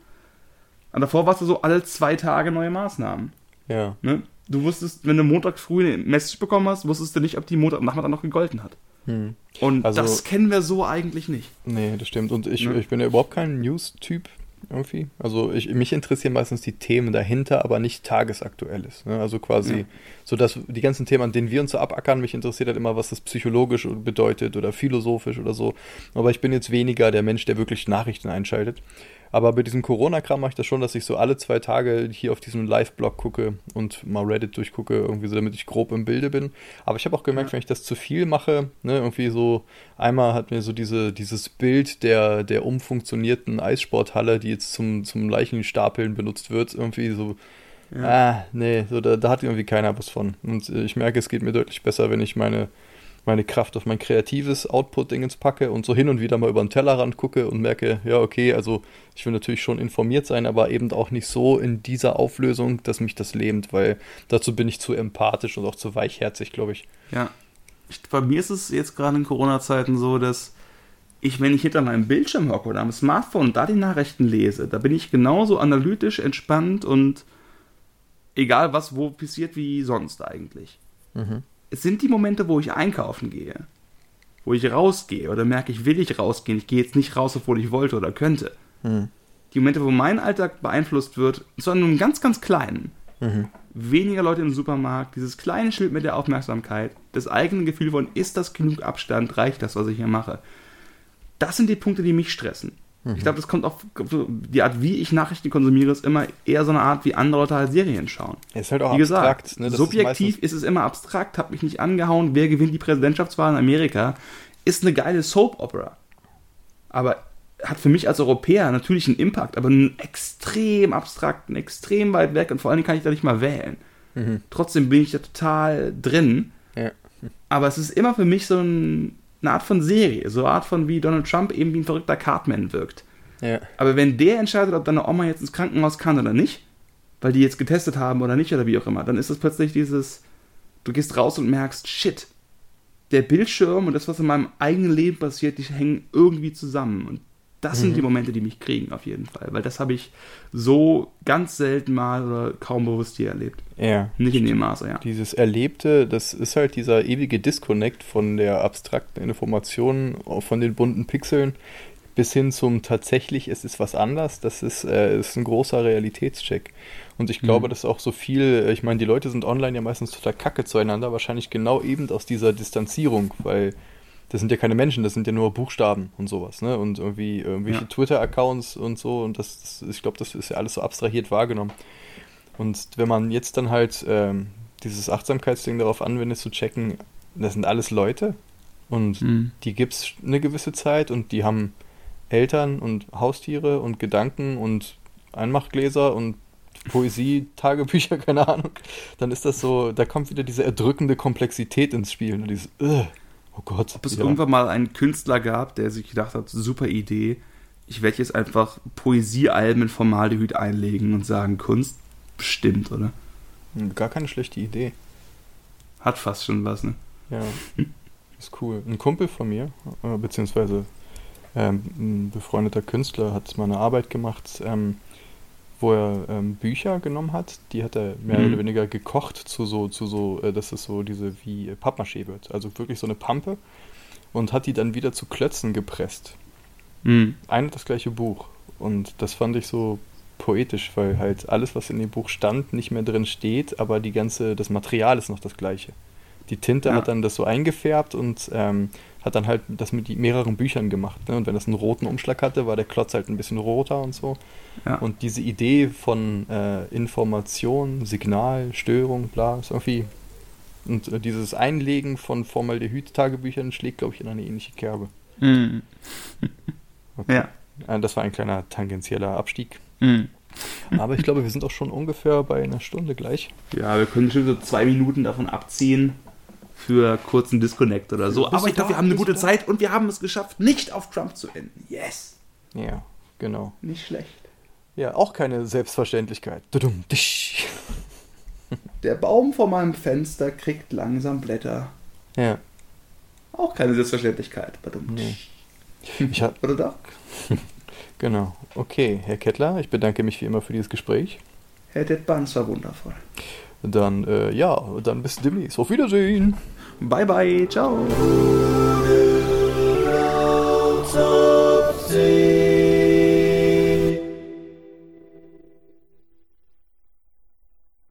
Und davor warst du so alle zwei Tage neue Maßnahmen. Ja. Ne? Du wusstest, wenn du Montag früh eine Message bekommen hast, wusstest du nicht, ob die Montagnachmittag noch gegolten hat. Hm. Und Also- das kennen wir so eigentlich nicht. Nee, das stimmt. Und ich, Ne? ich bin ja überhaupt kein News-Typ irgendwie. Also ich, mich interessieren meistens die Themen dahinter, aber nicht tagesaktuelles. Ne? Also quasi, Ja. so dass die ganzen Themen, an denen wir uns so abackern, mich interessiert halt immer, was das psychologisch bedeutet oder philosophisch oder so. Aber ich bin jetzt weniger der Mensch, der wirklich Nachrichten einschaltet. Aber bei diesem Corona-Kram mache ich das schon, dass ich so alle zwei Tage hier auf diesem Live-Blog gucke und mal Reddit durchgucke, irgendwie so, damit ich grob im Bilde bin. Aber ich habe auch gemerkt, wenn ich das zu viel mache, ne, irgendwie so, einmal hat mir so diese, dieses Bild der, der umfunktionierten Eissporthalle, die jetzt zum, zum Leichenstapeln benutzt wird, irgendwie so, ja. ah, nee, so, da, da hat irgendwie keiner was von. Und ich merke, es geht mir deutlich besser, wenn ich meine meine Kraft auf mein kreatives Output-Dingens packe und so hin und wieder mal über den Tellerrand gucke und merke, ja, okay, also ich will natürlich schon informiert sein, aber eben auch nicht so in dieser Auflösung, dass mich das lähmt, weil dazu bin ich zu empathisch und auch zu weichherzig, glaube ich. Ja. Bei mir ist es jetzt gerade in Corona-Zeiten so, dass ich, wenn ich hinter meinem Bildschirm hocke oder am Smartphone und da die Nachrichten lese, da bin ich genauso analytisch, entspannt und egal was wo passiert wie sonst eigentlich. Mhm es sind die Momente, wo ich einkaufen gehe, wo ich rausgehe oder merke, ich will nicht rausgehen, ich gehe jetzt nicht raus, obwohl ich wollte oder könnte. Mhm. Die Momente, wo mein Alltag beeinflusst wird, so an einem ganz, ganz kleinen. Mhm. Weniger Leute im Supermarkt, dieses kleine Schild mit der Aufmerksamkeit, das eigene Gefühl von, ist das genug Abstand, reicht das, was ich hier mache. Das sind die Punkte, die mich stressen. Mhm. Ich glaube, das kommt auf die Art, wie ich Nachrichten konsumiere, ist immer eher so eine Art, wie andere Leute halt Serien schauen. ist halt auch wie abstrakt. Gesagt, ne? subjektiv ist, ist, es immer abstrakt, hat mich nicht angehauen, wer gewinnt die Präsidentschaftswahl in Amerika, ist eine geile Soap-Opera. Aber hat für mich als Europäer natürlich einen Impact, aber einen extrem abstrakten, extrem weit weg und vor allem kann ich da nicht mal wählen. Mhm. Trotzdem bin ich da total drin. Ja. Aber es ist immer für mich so ein eine Art von Serie, so eine Art von wie Donald Trump eben wie ein verrückter Cartman wirkt. Ja. Aber wenn der entscheidet, ob deine Oma jetzt ins Krankenhaus kann oder nicht, weil die jetzt getestet haben oder nicht oder wie auch immer, dann ist es plötzlich dieses, du gehst raus und merkst, shit, der Bildschirm und das, was in meinem eigenen Leben passiert, die hängen irgendwie zusammen. Und das mhm. sind die Momente, die mich kriegen, auf jeden Fall. Weil das habe ich so ganz selten mal oder kaum bewusst hier erlebt. Ja. Nicht in dem Maße, ja. Dieses Erlebte, das ist halt dieser ewige Disconnect von der abstrakten Information, von den bunten Pixeln, bis hin zum tatsächlich, es ist was anders. Das ist, äh, ist ein großer Realitätscheck. Und ich glaube, mhm. dass auch so viel, ich meine, die Leute sind online ja meistens total kacke zueinander, wahrscheinlich genau eben aus dieser Distanzierung, weil das sind ja keine Menschen, das sind ja nur Buchstaben und sowas, ne? Und irgendwie irgendwelche ja. Twitter-Accounts und so und das, das ich glaube, das ist ja alles so abstrahiert wahrgenommen. Und wenn man jetzt dann halt ähm, dieses Achtsamkeitsding darauf anwendet, zu checken, das sind alles Leute und mhm. die gibt es eine gewisse Zeit und die haben Eltern und Haustiere und Gedanken und Einmachgläser und Poesie, Tagebücher, keine Ahnung, dann ist das so, da kommt wieder diese erdrückende Komplexität ins Spiel und dieses, uh, Oh Gott. Ob es ja. irgendwann mal einen Künstler gab, der sich gedacht hat, super Idee, ich werde jetzt einfach Poesiealben in Formaldehyd einlegen und sagen, Kunst bestimmt, oder? Hm, gar keine schlechte Idee. Hat fast schon was, ne? Ja. Ist cool. Ein Kumpel von mir, äh, beziehungsweise ähm, ein befreundeter Künstler, hat mal eine Arbeit gemacht, ähm, wo er ähm, Bücher genommen hat, die hat er mehr mhm. oder weniger gekocht zu so, zu so, äh, dass es so diese wie Pappmaché wird. Also wirklich so eine Pampe und hat die dann wieder zu Klötzen gepresst. Mhm. Ein und das gleiche Buch. Und das fand ich so poetisch, weil halt alles, was in dem Buch stand, nicht mehr drin steht, aber die ganze, das Material ist noch das gleiche. Die Tinte ja. hat dann das so eingefärbt und ähm, hat dann halt das mit mehreren Büchern gemacht. Ne? Und wenn das einen roten Umschlag hatte, war der Klotz halt ein bisschen roter und so. Ja. Und diese Idee von äh, Information, Signal, Störung, bla, ist irgendwie. Und äh, dieses Einlegen von Formaldehyd-Tagebüchern schlägt, glaube ich, in eine ähnliche Kerbe. Mhm. Okay. Ja. Äh, das war ein kleiner tangentieller Abstieg. Mhm. Aber ich glaube, wir sind auch schon ungefähr bei einer Stunde gleich. Ja, wir können schon so zwei Minuten davon abziehen für kurzen Disconnect oder so. Aber ich glaube, wir haben eine gute Zeit und wir haben es geschafft, nicht auf Trump zu enden. Yes. Ja, genau. Nicht schlecht. Ja, auch keine Selbstverständlichkeit. Der Baum vor meinem Fenster kriegt langsam Blätter. Ja. Auch keine Selbstverständlichkeit. Nee. Ich hab, Oder doch? genau. Okay, Herr Kettler, ich bedanke mich wie immer für dieses Gespräch. Herr Detban, es war wundervoll. Dann, äh, ja, dann bis demnächst. Auf Wiedersehen. Bye, bye. Ciao.